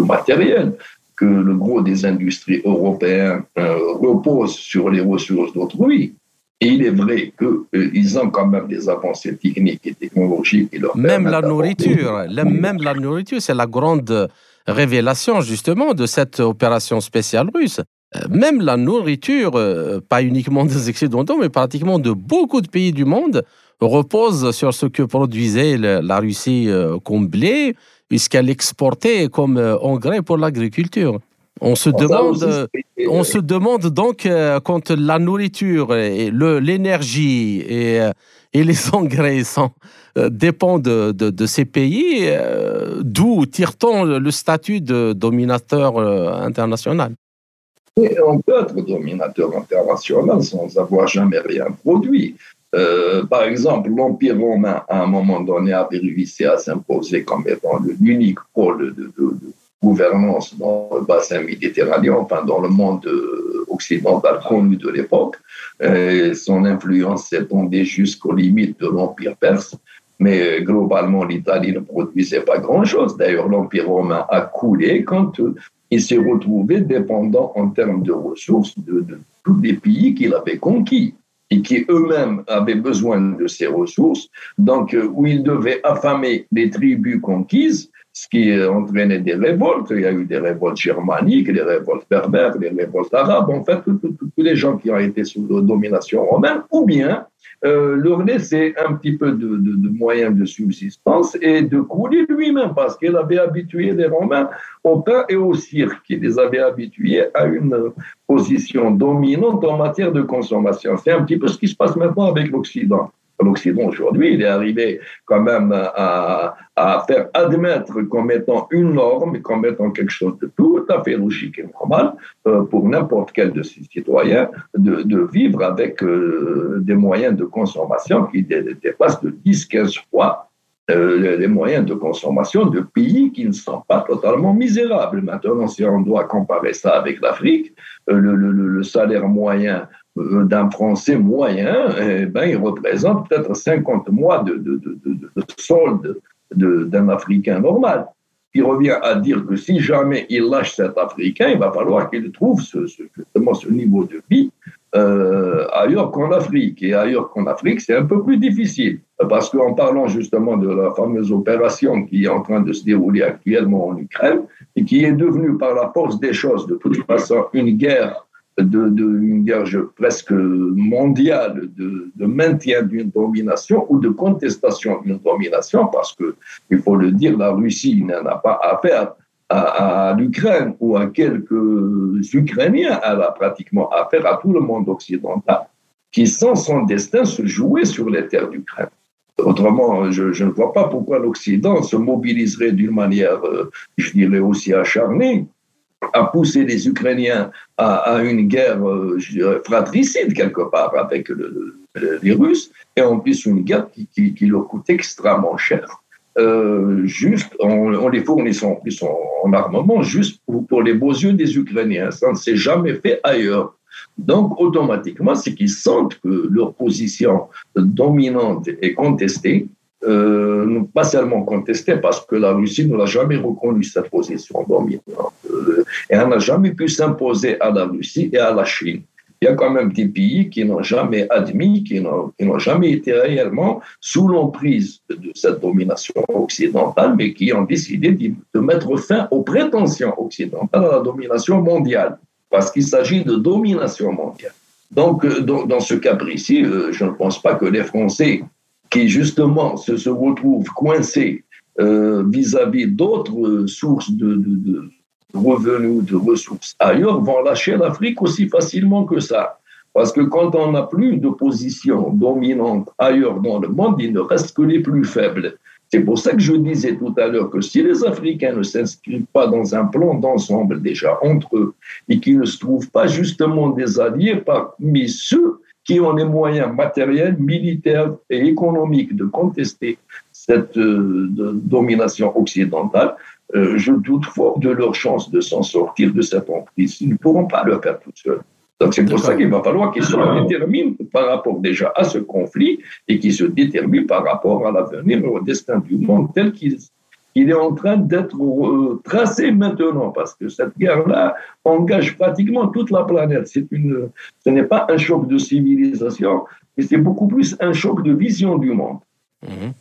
matériel, que le gros des industries européennes euh, repose sur les ressources d'autrui. Et il est vrai qu'ils euh, ont quand même des avancées techniques et technologiques. Qui leur même la nourriture, même la nourriture, c'est la grande révélation justement de cette opération spéciale russe. Euh, même la nourriture, euh, pas uniquement des Occidentaux, mais pratiquement de beaucoup de pays du monde, repose sur ce que produisait la Russie comme blé, puisqu'elle exportait comme engrais pour l'agriculture. On se, demande, on se demande donc quand la nourriture, l'énergie et, et, les engrais sont, dépendent de, de, ces pays, d'où tire-t-on le statut de dominateur international? On peut être dominateur international sans avoir jamais rien produit. Euh, par exemple, l'Empire romain, à un moment donné, avait réussi à s'imposer comme étant l'unique pôle de, gouvernance dans le bassin méditerranéen, enfin dans le monde euh, occidental connu de l'époque. Son influence s'étendait jusqu'aux limites de l'Empire perse. Mais euh, globalement, l'Italie ne produisait pas grand-chose. D'ailleurs, l'Empire romain a coulé quand il s'est retrouvé dépendant en termes de ressources de, tous les pays qu'il avait conquis et qui eux-mêmes avaient besoin de ces ressources, donc euh, où il devait affamer les tribus conquises, ce qui entraînait des révoltes. Il y a eu des révoltes germaniques, des révoltes berbères, des révoltes arabes, en fait, tous les gens qui ont été sous domination romaine, ou bien euh, leur laisser un petit peu de, moyens de subsistance et de couler lui-même, parce qu'il avait habitué les Romains au pain et au cirque. Il les avait habitués à une position dominante en matière de consommation. C'est un petit peu ce qui se passe maintenant avec l'Occident l'Occident aujourd'hui, il est arrivé quand même à, faire admettre comme étant une norme, comme étant quelque chose de tout à fait logique et normal euh, pour n'importe quel de ses citoyens de, vivre avec euh, des moyens de consommation qui dépassent de 10-15 fois euh, les moyens de consommation de pays qui ne sont pas totalement misérables. Maintenant, si on doit comparer ça avec l'Afrique, le, salaire moyen d'un Français moyen, eh ben, il représente peut-être 50 mois de, de, de, solde d'un Africain normal. Il revient à dire que si jamais il lâche cet Africain, il va falloir qu'il trouve ce, ce, justement ce niveau de vie euh, ailleurs qu'en Afrique. Et ailleurs qu'en Afrique, c'est un peu plus difficile. Parce qu'en parlant justement de la fameuse opération qui est en train de se dérouler actuellement en Ukraine, et qui est devenue par la force des choses, de toute façon, une guerre de, une guerre presque mondiale de, maintien d'une domination ou de contestation d'une domination, parce que il faut le dire, la Russie n'en a pas affaire à, à l'Ukraine ou à quelques Ukrainiens, elle a pratiquement affaire à tout le monde occidental qui sent son destin se jouer sur les terres d'Ukraine. Autrement, je, je, ne vois pas pourquoi l'Occident se mobiliserait d'une manière, euh, je dirais, aussi acharnée a poussé les Ukrainiens à, une guerre euh, fratricide quelque part avec les Russes, et en plus une guerre qui, leur coûte extrêmement cher. Euh, juste en, les fournissant en plus en, armement, juste pour, les beaux yeux des Ukrainiens. Ça ne s'est jamais fait ailleurs. Donc, automatiquement, c'est qu'ils sentent que leur position dominante est contestée euh, pas seulement contestée, parce que la Russie ne l'a jamais reconnu cette position dominante. Euh, et elle n'a jamais pu s'imposer à la Russie et à la Chine. Il y a quand même des pays qui n'ont jamais admis, qui n'ont jamais été réellement sous l'emprise de cette domination occidentale, mais qui ont décidé de mettre fin aux prétentions occidentales à la domination mondiale, parce qu'il s'agit de domination mondiale. Donc, euh, dans ce cas précis, je ne pense pas que les Français qui justement se, retrouvent coincés euh, vis-à-vis d'autres euh, sources de, de, de, revenus, de ressources ailleurs, vont lâcher l'Afrique aussi facilement que ça. Parce que quand on n'a plus de position dominante ailleurs dans le monde, il ne reste que les plus faibles. C'est pour ça que je disais tout à l'heure que si les Africains ne s'inscrivent pas dans un plan d'ensemble déjà entre eux et qu'ils ne se trouvent pas justement des alliés parmi ceux qui ont les moyens matériels, militaires et économiques de contester cette euh, domination occidentale, euh, je doute fort de leur chance de s'en sortir de cette emprise. Ils ne pourront pas le faire tout seuls. Donc c'est pour ça qu'il va falloir qu'ils se déterminent par rapport déjà à ce conflit et qu'ils se déterminent par rapport à l'avenir et au destin du monde tel qu'il est en train d'être euh, tracé maintenant, parce que cette guerre-là engage pratiquement toute la planète. Une, ce n'est pas un choc de civilisation, mais c'est beaucoup plus un choc de vision du monde. Mhm.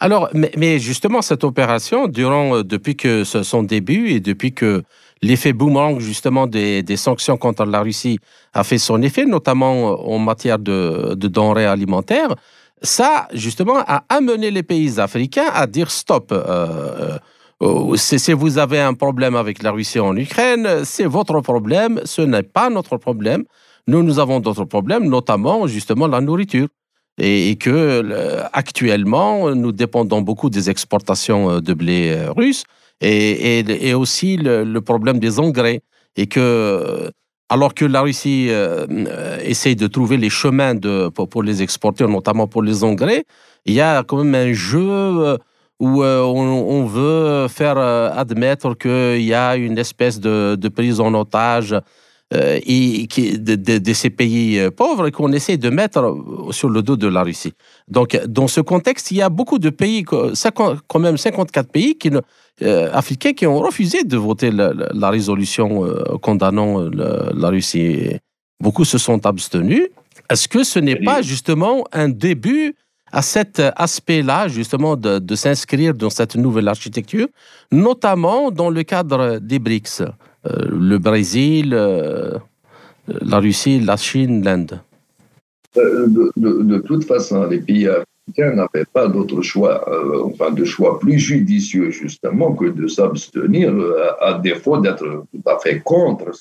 Alors, mais, justement, cette opération, durant, euh, depuis que son début et depuis que l'effet boomerang justement des, sanctions contre la Russie a fait son effet, notamment euh, en matière de, denrées alimentaires, ça justement a amené les pays africains à dire stop. Euh, euh, si vous avez un problème avec la Russie en Ukraine, c'est votre problème, ce n'est pas notre problème. Nous, nous avons d'autres problèmes, notamment justement la nourriture. Et, que actuellement, nous dépendons beaucoup des exportations de blé russe et, aussi le, problème des engrais. Et que, alors que la Russie euh, essaye de trouver les chemins pour, les exporter, notamment pour les engrais, il y a quand même un jeu euh, où euh, on, veut faire admettre qu'il y a une espèce de prise en otage et, qui, de, ces pays pauvres qu'on essaie de mettre sur le dos de la Russie. Donc, dans ce contexte, il y a beaucoup de pays, quand même 54 pays qui euh, africains qui ont refusé de voter la, résolution euh, condamnant euh, la Russie. Beaucoup se sont abstenus. Est-ce que ce n'est pas justement un début à cet aspect-là, justement, de, s'inscrire dans cette nouvelle architecture, notamment dans le cadre des BRICS, le Brésil, la Russie, la Chine, l'Inde. De, toute façon, les pays n'avait pas d'autre choix, euh, enfin de choix plus judicieux justement que de s'abstenir, euh, à, défaut d'être tout à fait contre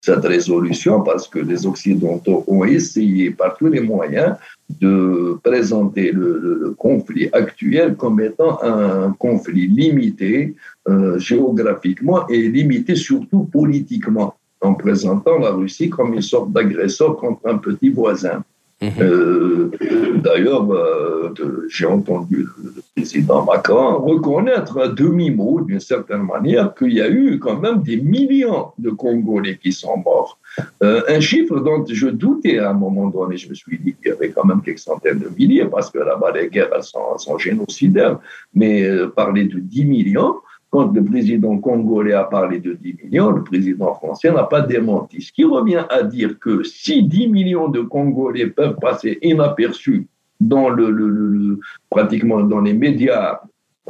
cette résolution, parce que les Occidentaux ont essayé par tous les moyens de présenter le, conflit actuel comme étant un conflit limité euh, géographiquement et limité surtout politiquement, en présentant la Russie comme une sorte d'agresseur contre un petit voisin. Mhm. Euh, d'ailleurs, bah, j'ai entendu le président Macron reconnaître à demi-mot, d'une certaine manière, qu'il y a eu quand même des millions de Congolais qui sont morts. Euh, un chiffre dont je doutais à un moment donné, je me suis dit qu'il y avait quand même quelques centaines de milliers, parce que là-bas, les guerres elles sont, génocidaires, mais euh, parler de 10 millions, quand le président congolais a parlé de 10 millions, le président français n'a pas démenti. Ce qui revient à dire que si 10 millions de Congolais peuvent passer inaperçus dans le, pratiquement dans les médias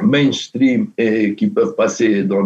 mainstream et qui peuvent passer dans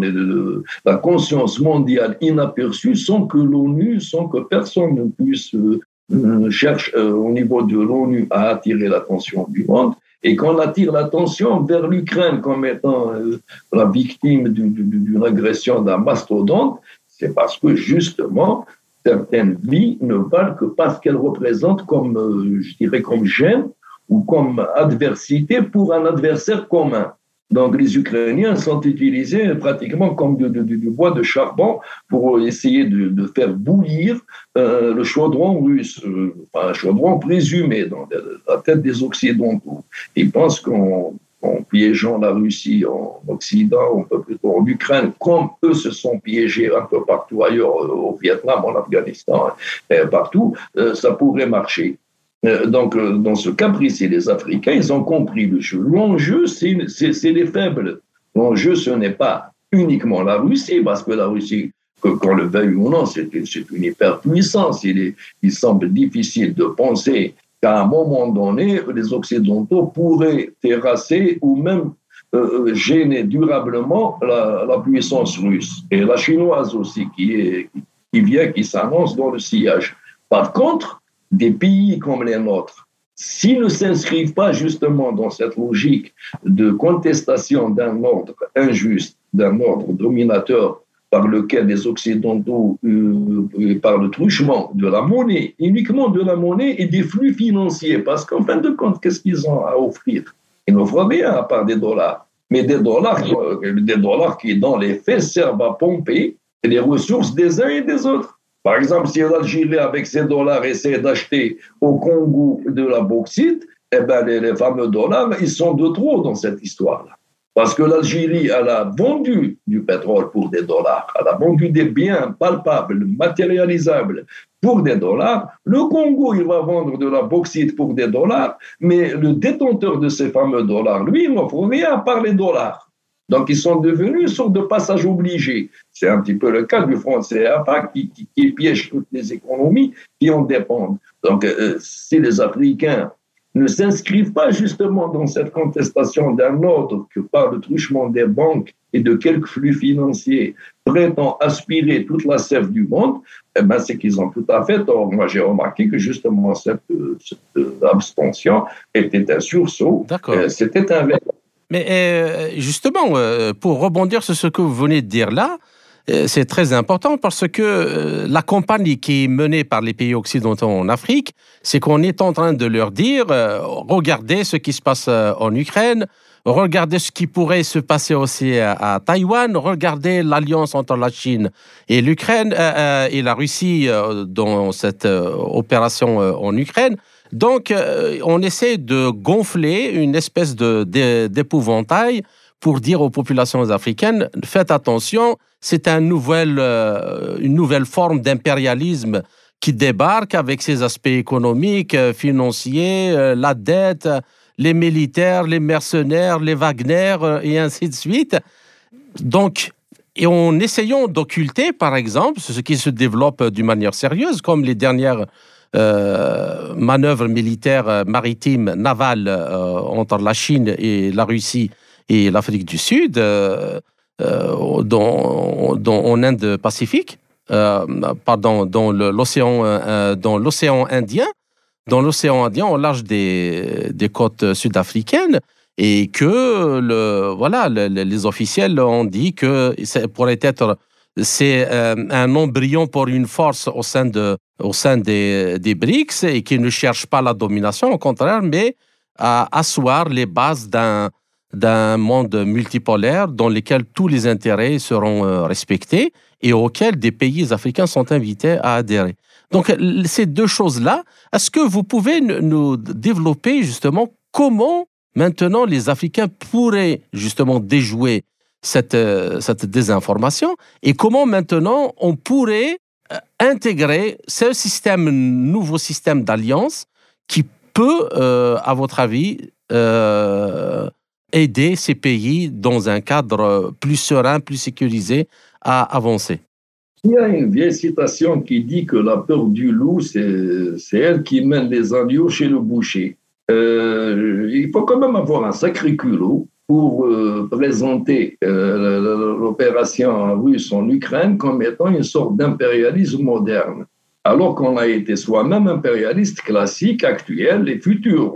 la conscience mondiale inaperçue sans que l'ONU, sans que personne ne puisse euh, chercher euh, au niveau de l'ONU à attirer l'attention du monde, et qu'on attire l'attention vers l'Ukraine comme étant euh, la victime d'une agression d'un mastodonte, c'est parce que justement, certaines vies ne valent que parce qu'elles représentent comme, euh, je dirais, comme gêne ou comme adversité pour un adversaire commun. Donc les Ukrainiens sont utilisés pratiquement comme du, bois de charbon pour essayer de, faire bouillir euh, le chaudron russe, euh, un chaudron présumé dans la tête des Occidentaux. Ils pensent qu'en piégeant la Russie en Occident, en Ukraine, comme eux se sont piégés un peu partout ailleurs, euh, au Vietnam, en Afghanistan, partout, ça pourrait marcher. Euh, donc, euh, dans ce cas précis, les Africains, ils ont compris le jeu. L'enjeu, c'est les faibles. L'enjeu, ce n'est pas uniquement la Russie, parce que la Russie, qu'on le veuille ou non, c'est une hyperpuissance. Il, est, il semble difficile de penser qu'à un moment donné, les Occidentaux pourraient terrasser ou même euh, gêner durablement la, puissance russe et la chinoise aussi, qui, est, qui vient, qui s'annonce dans le sillage. Par contre, des pays comme les nôtres, s'ils ne s'inscrivent pas justement dans cette logique de contestation d'un ordre injuste, d'un ordre dominateur par lequel les Occidentaux euh, parlent le truchement de la monnaie, uniquement de la monnaie et des flux financiers. Parce qu'en fin de compte, qu'est-ce qu'ils ont à offrir? Ils n'offrent rien à part des dollars. Mais des dollars, des dollars qui, dans les faits, servent à pomper les ressources des uns et des autres. Par exemple, si l'Algérie, avec ses dollars, essaie d'acheter au Congo de la bauxite, eh ben, les, fameux dollars, ils sont de trop dans cette histoire-là. Parce que l'Algérie, elle a vendu du pétrole pour des dollars, elle a vendu des biens palpables, matérialisables pour des dollars. Le Congo, il va vendre de la bauxite pour des dollars, mais le détenteur de ces fameux dollars, lui, il n'offre rien à part les dollars. Donc, ils sont devenus une sorte de passage obligé. C'est un petit peu le cas du franc CFA qui, qui, piège toutes les économies qui en dépendent. Donc, euh, si les Africains ne s'inscrivent pas justement dans cette contestation d'un ordre que par le truchement des banques et de quelques flux financiers prétend aspirer toute la sève du monde, eh ben c'est qu'ils ont tout à fait tort. Moi, j'ai remarqué que justement cette, abstention était un sursaut. Euh, c'était un Mais euh, justement, euh, pour rebondir sur ce que vous venez de dire là, c'est très important parce que la campagne qui est menée par les pays occidentaux en Afrique, c'est qu'on est en train de leur dire, regardez ce qui se passe en Ukraine, regardez ce qui pourrait se passer aussi à, Taïwan, regardez l'alliance entre la Chine et l'Ukraine et la Russie dans cette opération en Ukraine. Donc, on essaie de gonfler une espèce d'épouvantail pour dire aux populations africaines, faites attention, c'est euh, une nouvelle forme d'impérialisme qui débarque avec ses aspects économiques, euh, financiers, euh, la dette, les militaires, les mercenaires, les Wagner et ainsi de suite. Donc, et en essayant d'occulter, par exemple, ce qui se développe d'une manière sérieuse, comme les dernières manœuvres militaires maritimes, navales entre la Chine et la Russie et l'Afrique du Sud, euh, euh, dans, dans, en Inde-Pacifique, euh, pardon, dans l'océan, dans l'océan Indien, dans l'océan Indien, au large des, des côtes sud-africaines, et que le, voilà, les officiels ont dit que ça pourrait être c'est un embryon pour une force au sein, de, au sein des, des BRICS et qui ne cherche pas la domination, au contraire, mais à asseoir les bases d'un d'un monde multipolaire dans lequel tous les intérêts seront euh, respectés et auquel des pays africains sont invités à adhérer. Donc ces deux choses-là, est-ce que vous pouvez nous développer justement comment maintenant les Africains pourraient justement déjouer cette, euh, cette désinformation et comment maintenant on pourrait intégrer ce système, nouveau système d'alliance qui peut, à votre avis, aider ces pays dans un cadre plus serein, plus sécurisé à avancer? Il y a une vieille citation qui dit que la peur du loup, c'est elle qui mène les agneaux chez le boucher. Euh, il faut quand même avoir un sacré culot pour euh, présenter euh, l'opération russe en Ukraine comme étant une sorte d'impérialisme moderne, alors qu'on a été soi-même impérialiste classique, actuel et futur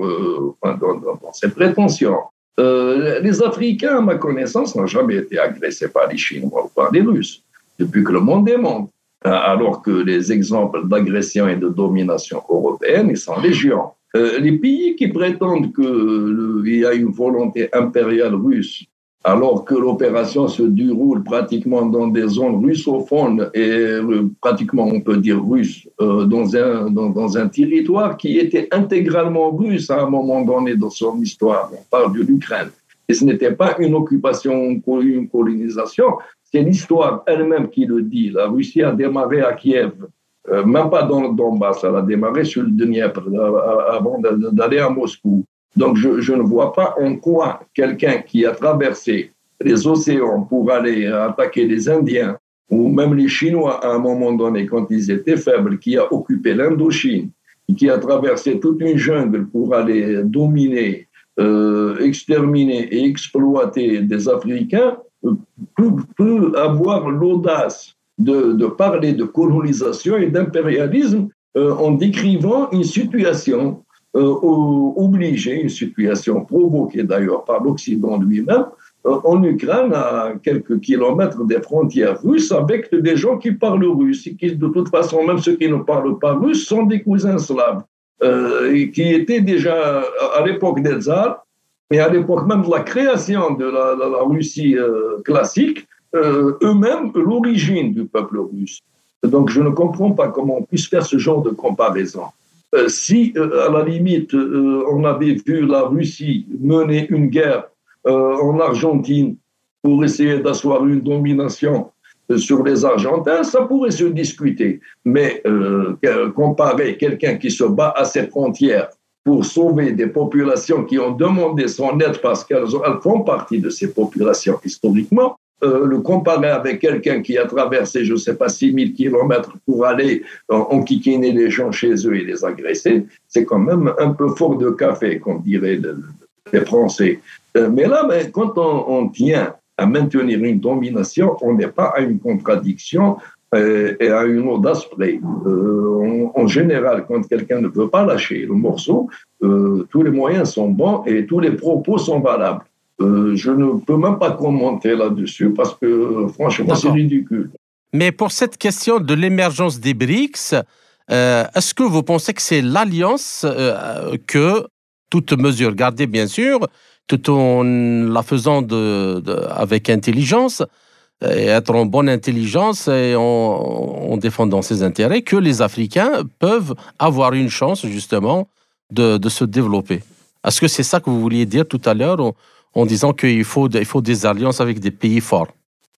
dans, dans, ses prétentions. Euh, les Africains, à ma connaissance, n'ont jamais été agressés par les Chinois ou par les Russes, depuis que le monde est monde. Euh, alors que les exemples d'agression et de domination européenne, sont légion. Euh, les pays qui prétendent qu'il y a une volonté impériale russe alors que l'opération se déroule pratiquement dans des zones russophones et euh, pratiquement, on peut dire, russe, euh, dans, un, dans, un territoire qui était intégralement russe à un moment donné dans son histoire. On parle de l'Ukraine. Et ce n'était pas une occupation ou une colonisation, c'est l'histoire elle-même qui le dit. La Russie a démarré à Kiev, euh, même pas dans le Donbass, elle a démarré sur le Dniepr avant d'aller à Moscou. Donc, je, ne vois pas en quoi quelqu'un qui a traversé les océans pour aller attaquer les Indiens, ou même les Chinois à un moment donné, quand ils étaient faibles, qui a occupé l'Indochine, qui a traversé toute une jungle pour aller dominer, euh, exterminer et exploiter des Africains, peut avoir l'audace de, parler de colonisation et d'impérialisme euh, en décrivant une situation euh, obligé, une situation provoquée d'ailleurs par l'Occident lui-même, en Ukraine, à quelques kilomètres des frontières russes, avec des gens qui parlent russe, et qui, de toute façon, même ceux qui ne parlent pas russe, sont des cousins slaves, euh, qui étaient déjà à l'époque des tsars, et à l'époque même de la création de la, Russie euh, classique, euh, eux-mêmes l'origine du peuple russe. Donc je ne comprends pas comment on puisse faire ce genre de comparaison. si, à la limite, on avait vu la Russie mener une guerre euh, en Argentine pour essayer d'asseoir une domination euh, sur les Argentins, ça pourrait se discuter. Mais euh, comparer quelqu'un qui se bat à ses frontières pour sauver des populations qui ont demandé son aide parce qu'elles font partie de ces populations historiquement, le comparer avec quelqu'un qui a traversé, je ne sais pas, 6000 kilomètres pour aller enquiquiner les gens chez eux et les agresser, c'est quand même un peu fort de café, comme dirait les Français. Euh, mais là, ben, quand on, tient à maintenir une domination, on n'est pas à une contradiction euh, et à une audace près. Euh, en, général, quand quelqu'un ne veut pas lâcher le morceau, tous les moyens sont bons et tous les propos sont valables. Je ne peux même pas commenter là-dessus parce que franchement, c'est ridicule. Mais pour cette question de l'émergence des BRICS, est-ce que vous pensez que c'est l'alliance que, toute mesure gardée bien sûr, tout en la faisant de, avec intelligence, et être en bonne intelligence et en, défendant ses intérêts, que les Africains peuvent avoir une chance justement de, de se développer? Est-ce que c'est ça que vous vouliez dire tout à l'heure en, disant qu'il faut, il faut des alliances avec des pays forts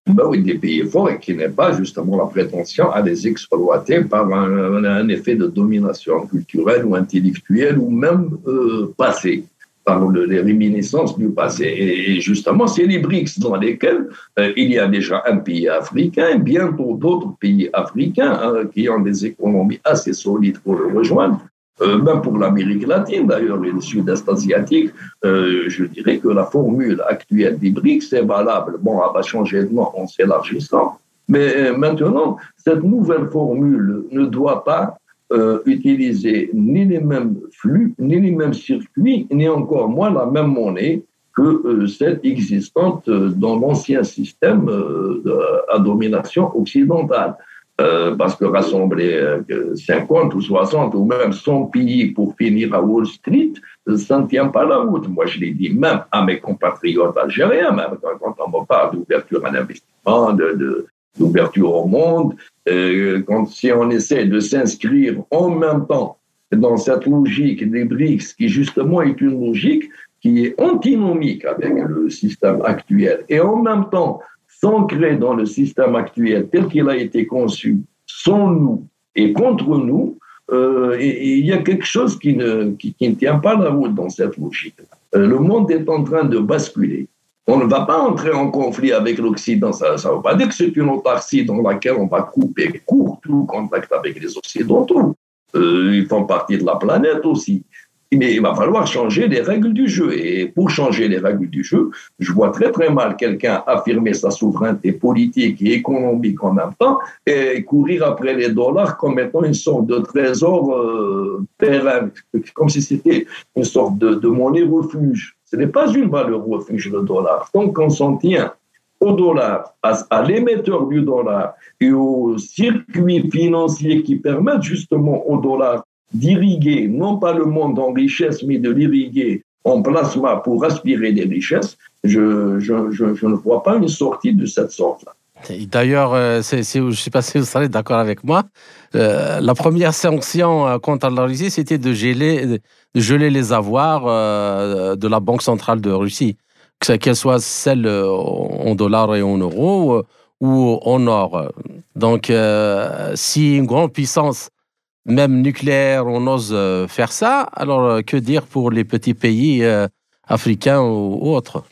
ben oui, des pays forts et qui n'aient pas justement la prétention à les exploiter par un, effet de domination culturelle ou intellectuelle ou même euh, passée par les réminiscences du passé. Et justement, c'est les BRICS dans lesquels euh, il y a déjà un pays africain, bientôt d'autres pays africains hein, qui ont des économies assez solides pour le rejoindre. Euh, même pour l'Amérique latine, d'ailleurs, et le sud-est asiatique, euh, je dirais que la formule actuelle des BRICS est valable. Bon, elle va changer de nom en s'élargissant. Mais maintenant, cette nouvelle formule ne doit pas euh, utiliser ni les mêmes flux, ni les mêmes circuits, ni encore moins la même monnaie que euh, celle existante euh, dans l'ancien système à domination occidentale. Parce que rassembler 50 ou 60 ou même 100 pays pour finir à Wall Street, ça ne tient pas la route. Moi, je l'ai dit même à mes compatriotes algériens, même quand on me parle d'ouverture à l'investissement, de, d'ouverture au monde, euh, quand, si on essaie de s'inscrire en même temps dans cette logique des BRICS, qui justement est une logique qui est antinomique avec le système actuel, et en même temps s'ancrer dans le système actuel tel qu'il a été conçu, sans nous et contre nous, euh, il y a quelque chose qui ne, qui, ne tient pas la route dans cette logique. Euh, le monde est en train de basculer. On ne va pas entrer en conflit avec l'Occident. Ça ne veut pas dire que c'est une autarcie dans laquelle on va couper court tout contact avec les Occidentaux. Euh, ils font partie de la planète aussi. Mais il va falloir changer les règles du jeu. Et pour changer les règles du jeu, je vois très très mal quelqu'un affirmer sa souveraineté politique et économique en même temps et courir après les dollars comme étant une sorte de trésor euh, comme si c'était une sorte de, monnaie refuge. Ce n'est pas une valeur refuge, le dollar. Donc, on s'en tient au dollar, à, l'émetteur du dollar et aux circuits financiers qui permettent justement au dollar d'irriguer non pas le monde en richesse, mais de l'irriguer en plasma pour aspirer des richesses, je, je, je, ne vois pas une sortie de cette sorte-là. D'ailleurs, euh, je ne sais pas si vous serez d'accord avec moi, euh, la première sanction euh, contre la Russie, c'était de geler, geler les avoirs de la Banque centrale de Russie, qu'elle soit celle en dollars et en euros ou en or. Donc, si une grande puissance, même nucléaire, on ose faire ça, alors que dire pour les petits pays africains ou autres?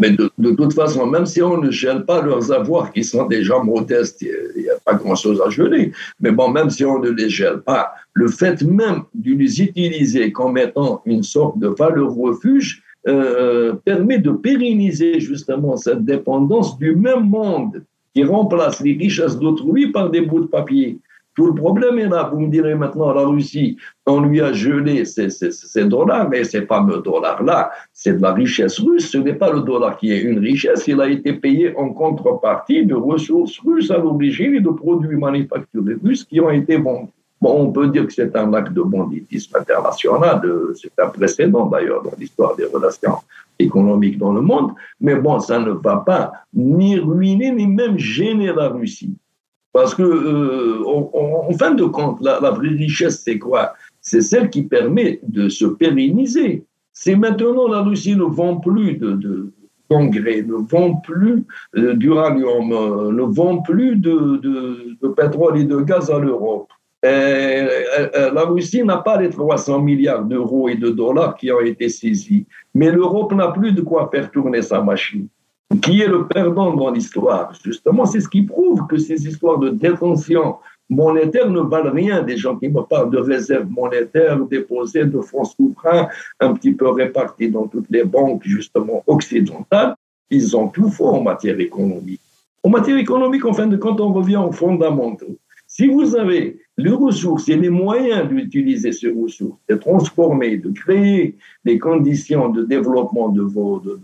Mais de, toute façon, même si on ne gèle pas leurs avoirs qui sont déjà modestes, il n'y a, pas grand-chose à geler. Mais bon, même si on ne les gèle pas, le fait même de les utiliser comme étant une sorte de valeur refuge euh, permet de pérenniser justement cette dépendance du même monde qui remplace les richesses d'autrui par des bouts de papier. Tout le problème est là. Vous me direz maintenant, la Russie, on lui a gelé ces, dollars, mais ces fameux dollars-là, c'est de la richesse russe. Ce n'est pas le dollar qui est une richesse. Il a été payé en contrepartie de ressources russes à l'origine et de produits manufacturés russes qui ont été vendus. Bon, on peut dire que c'est un acte de banditisme international, c'est un précédent d'ailleurs dans l'histoire des relations économiques dans le monde, mais bon, ça ne va pas ni ruiner ni même gêner la Russie. Parce que, euh, en, fin de compte, la, vraie richesse, c'est quoi? C'est celle qui permet de se pérenniser. C'est maintenant la Russie ne vend plus de, d'engrais, ne vend plus euh, d'uranium, euh, ne vend plus de, pétrole et de gaz à l'Europe. la Russie n'a pas les 300 milliards d'euros et de dollars qui ont été saisis, mais l'Europe n'a plus de quoi faire tourner sa machine qui est le perdant dans l'histoire. Justement, c'est ce qui prouve que ces histoires de détention monétaire ne valent rien. Des gens qui me parlent de réserves monétaires déposées, de fonds souverains un petit peu répartis dans toutes les banques, justement, occidentales, ils ont tout faux en matière économique. En matière économique, en fin de compte, on revient aux fondamentaux. Si vous avez les ressources et les moyens d'utiliser ces ressources, de transformer, de créer des conditions de développement de vos, de,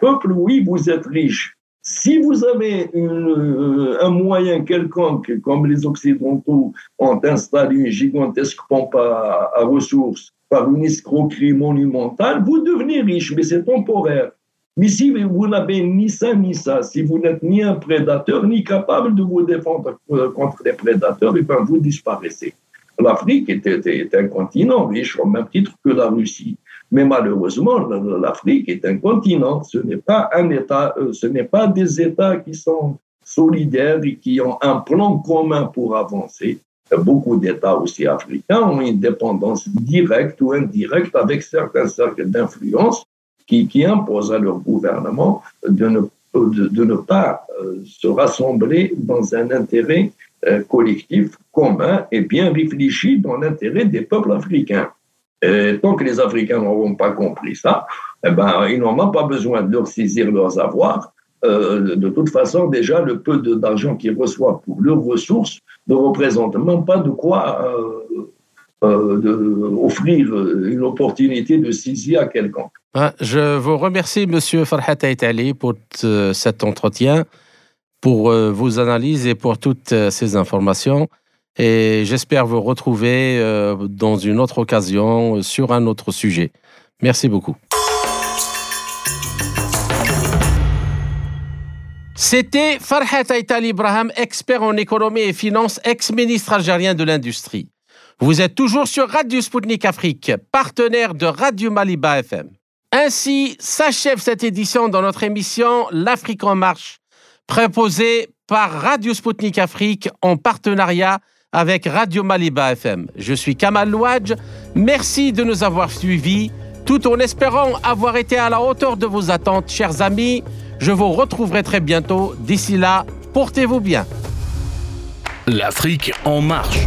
peuples, oui, vous êtes riche. Si vous avez euh, un moyen quelconque, comme les Occidentaux ont installé une gigantesque pompe à ressources par une escroquerie monumentale, vous devenez riche, mais c'est temporaire. Mais si vous n'avez ni ça ni ça, si vous n'êtes ni un prédateur, ni capable de vous défendre euh, contre les prédateurs, et eh bien vous disparaissez. L'Afrique était, un continent riche au même titre que la Russie. Mais malheureusement, l'Afrique est un continent, ce n'est pas un État, euh, ce n'est pas des États qui sont solidaires et qui ont un plan commun pour avancer. Beaucoup d'États aussi africains ont une dépendance directe ou indirecte avec certains cercles d'influence qui, qui imposent à leur gouvernement de ne, pas euh, se rassembler dans un intérêt euh, collectif commun et bien réfléchi dans l'intérêt des peuples africains. Et tant que les Africains n'auront pas compris ça, eh ben, ils même pas besoin de leur saisir leurs avoirs. Euh, de toute façon, déjà, le peu d'argent qu'ils reçoivent pour leurs ressources ne représente même pas de quoi euh, offrir une opportunité de saisie à quelqu'un. Ah, je vous remercie, Monsieur Farhat Aitali, pour euh, cet entretien, pour euh, vos analyses et pour toutes ces informations. Et j'espère vous retrouver dans une autre occasion sur un autre sujet. Merci beaucoup. C'était Farhat Aitali Ibrahim, expert en économie et finance, ex-ministre algérien de l'Industrie. Vous êtes toujours sur Radio Sputnik Afrique, partenaire de Radio Maliba FM. Ainsi s'achève cette édition dans notre émission L'Afrique en marche, préposée par Radio Sputnik Afrique en partenariat avec Radio Maliba FM. Je suis Kamal Louadj. Merci de nous avoir suivis, tout en espérant avoir été à la hauteur de vos attentes, chers amis. Je vous retrouverai très bientôt. D'ici là, portez-vous bien. L'Afrique en marche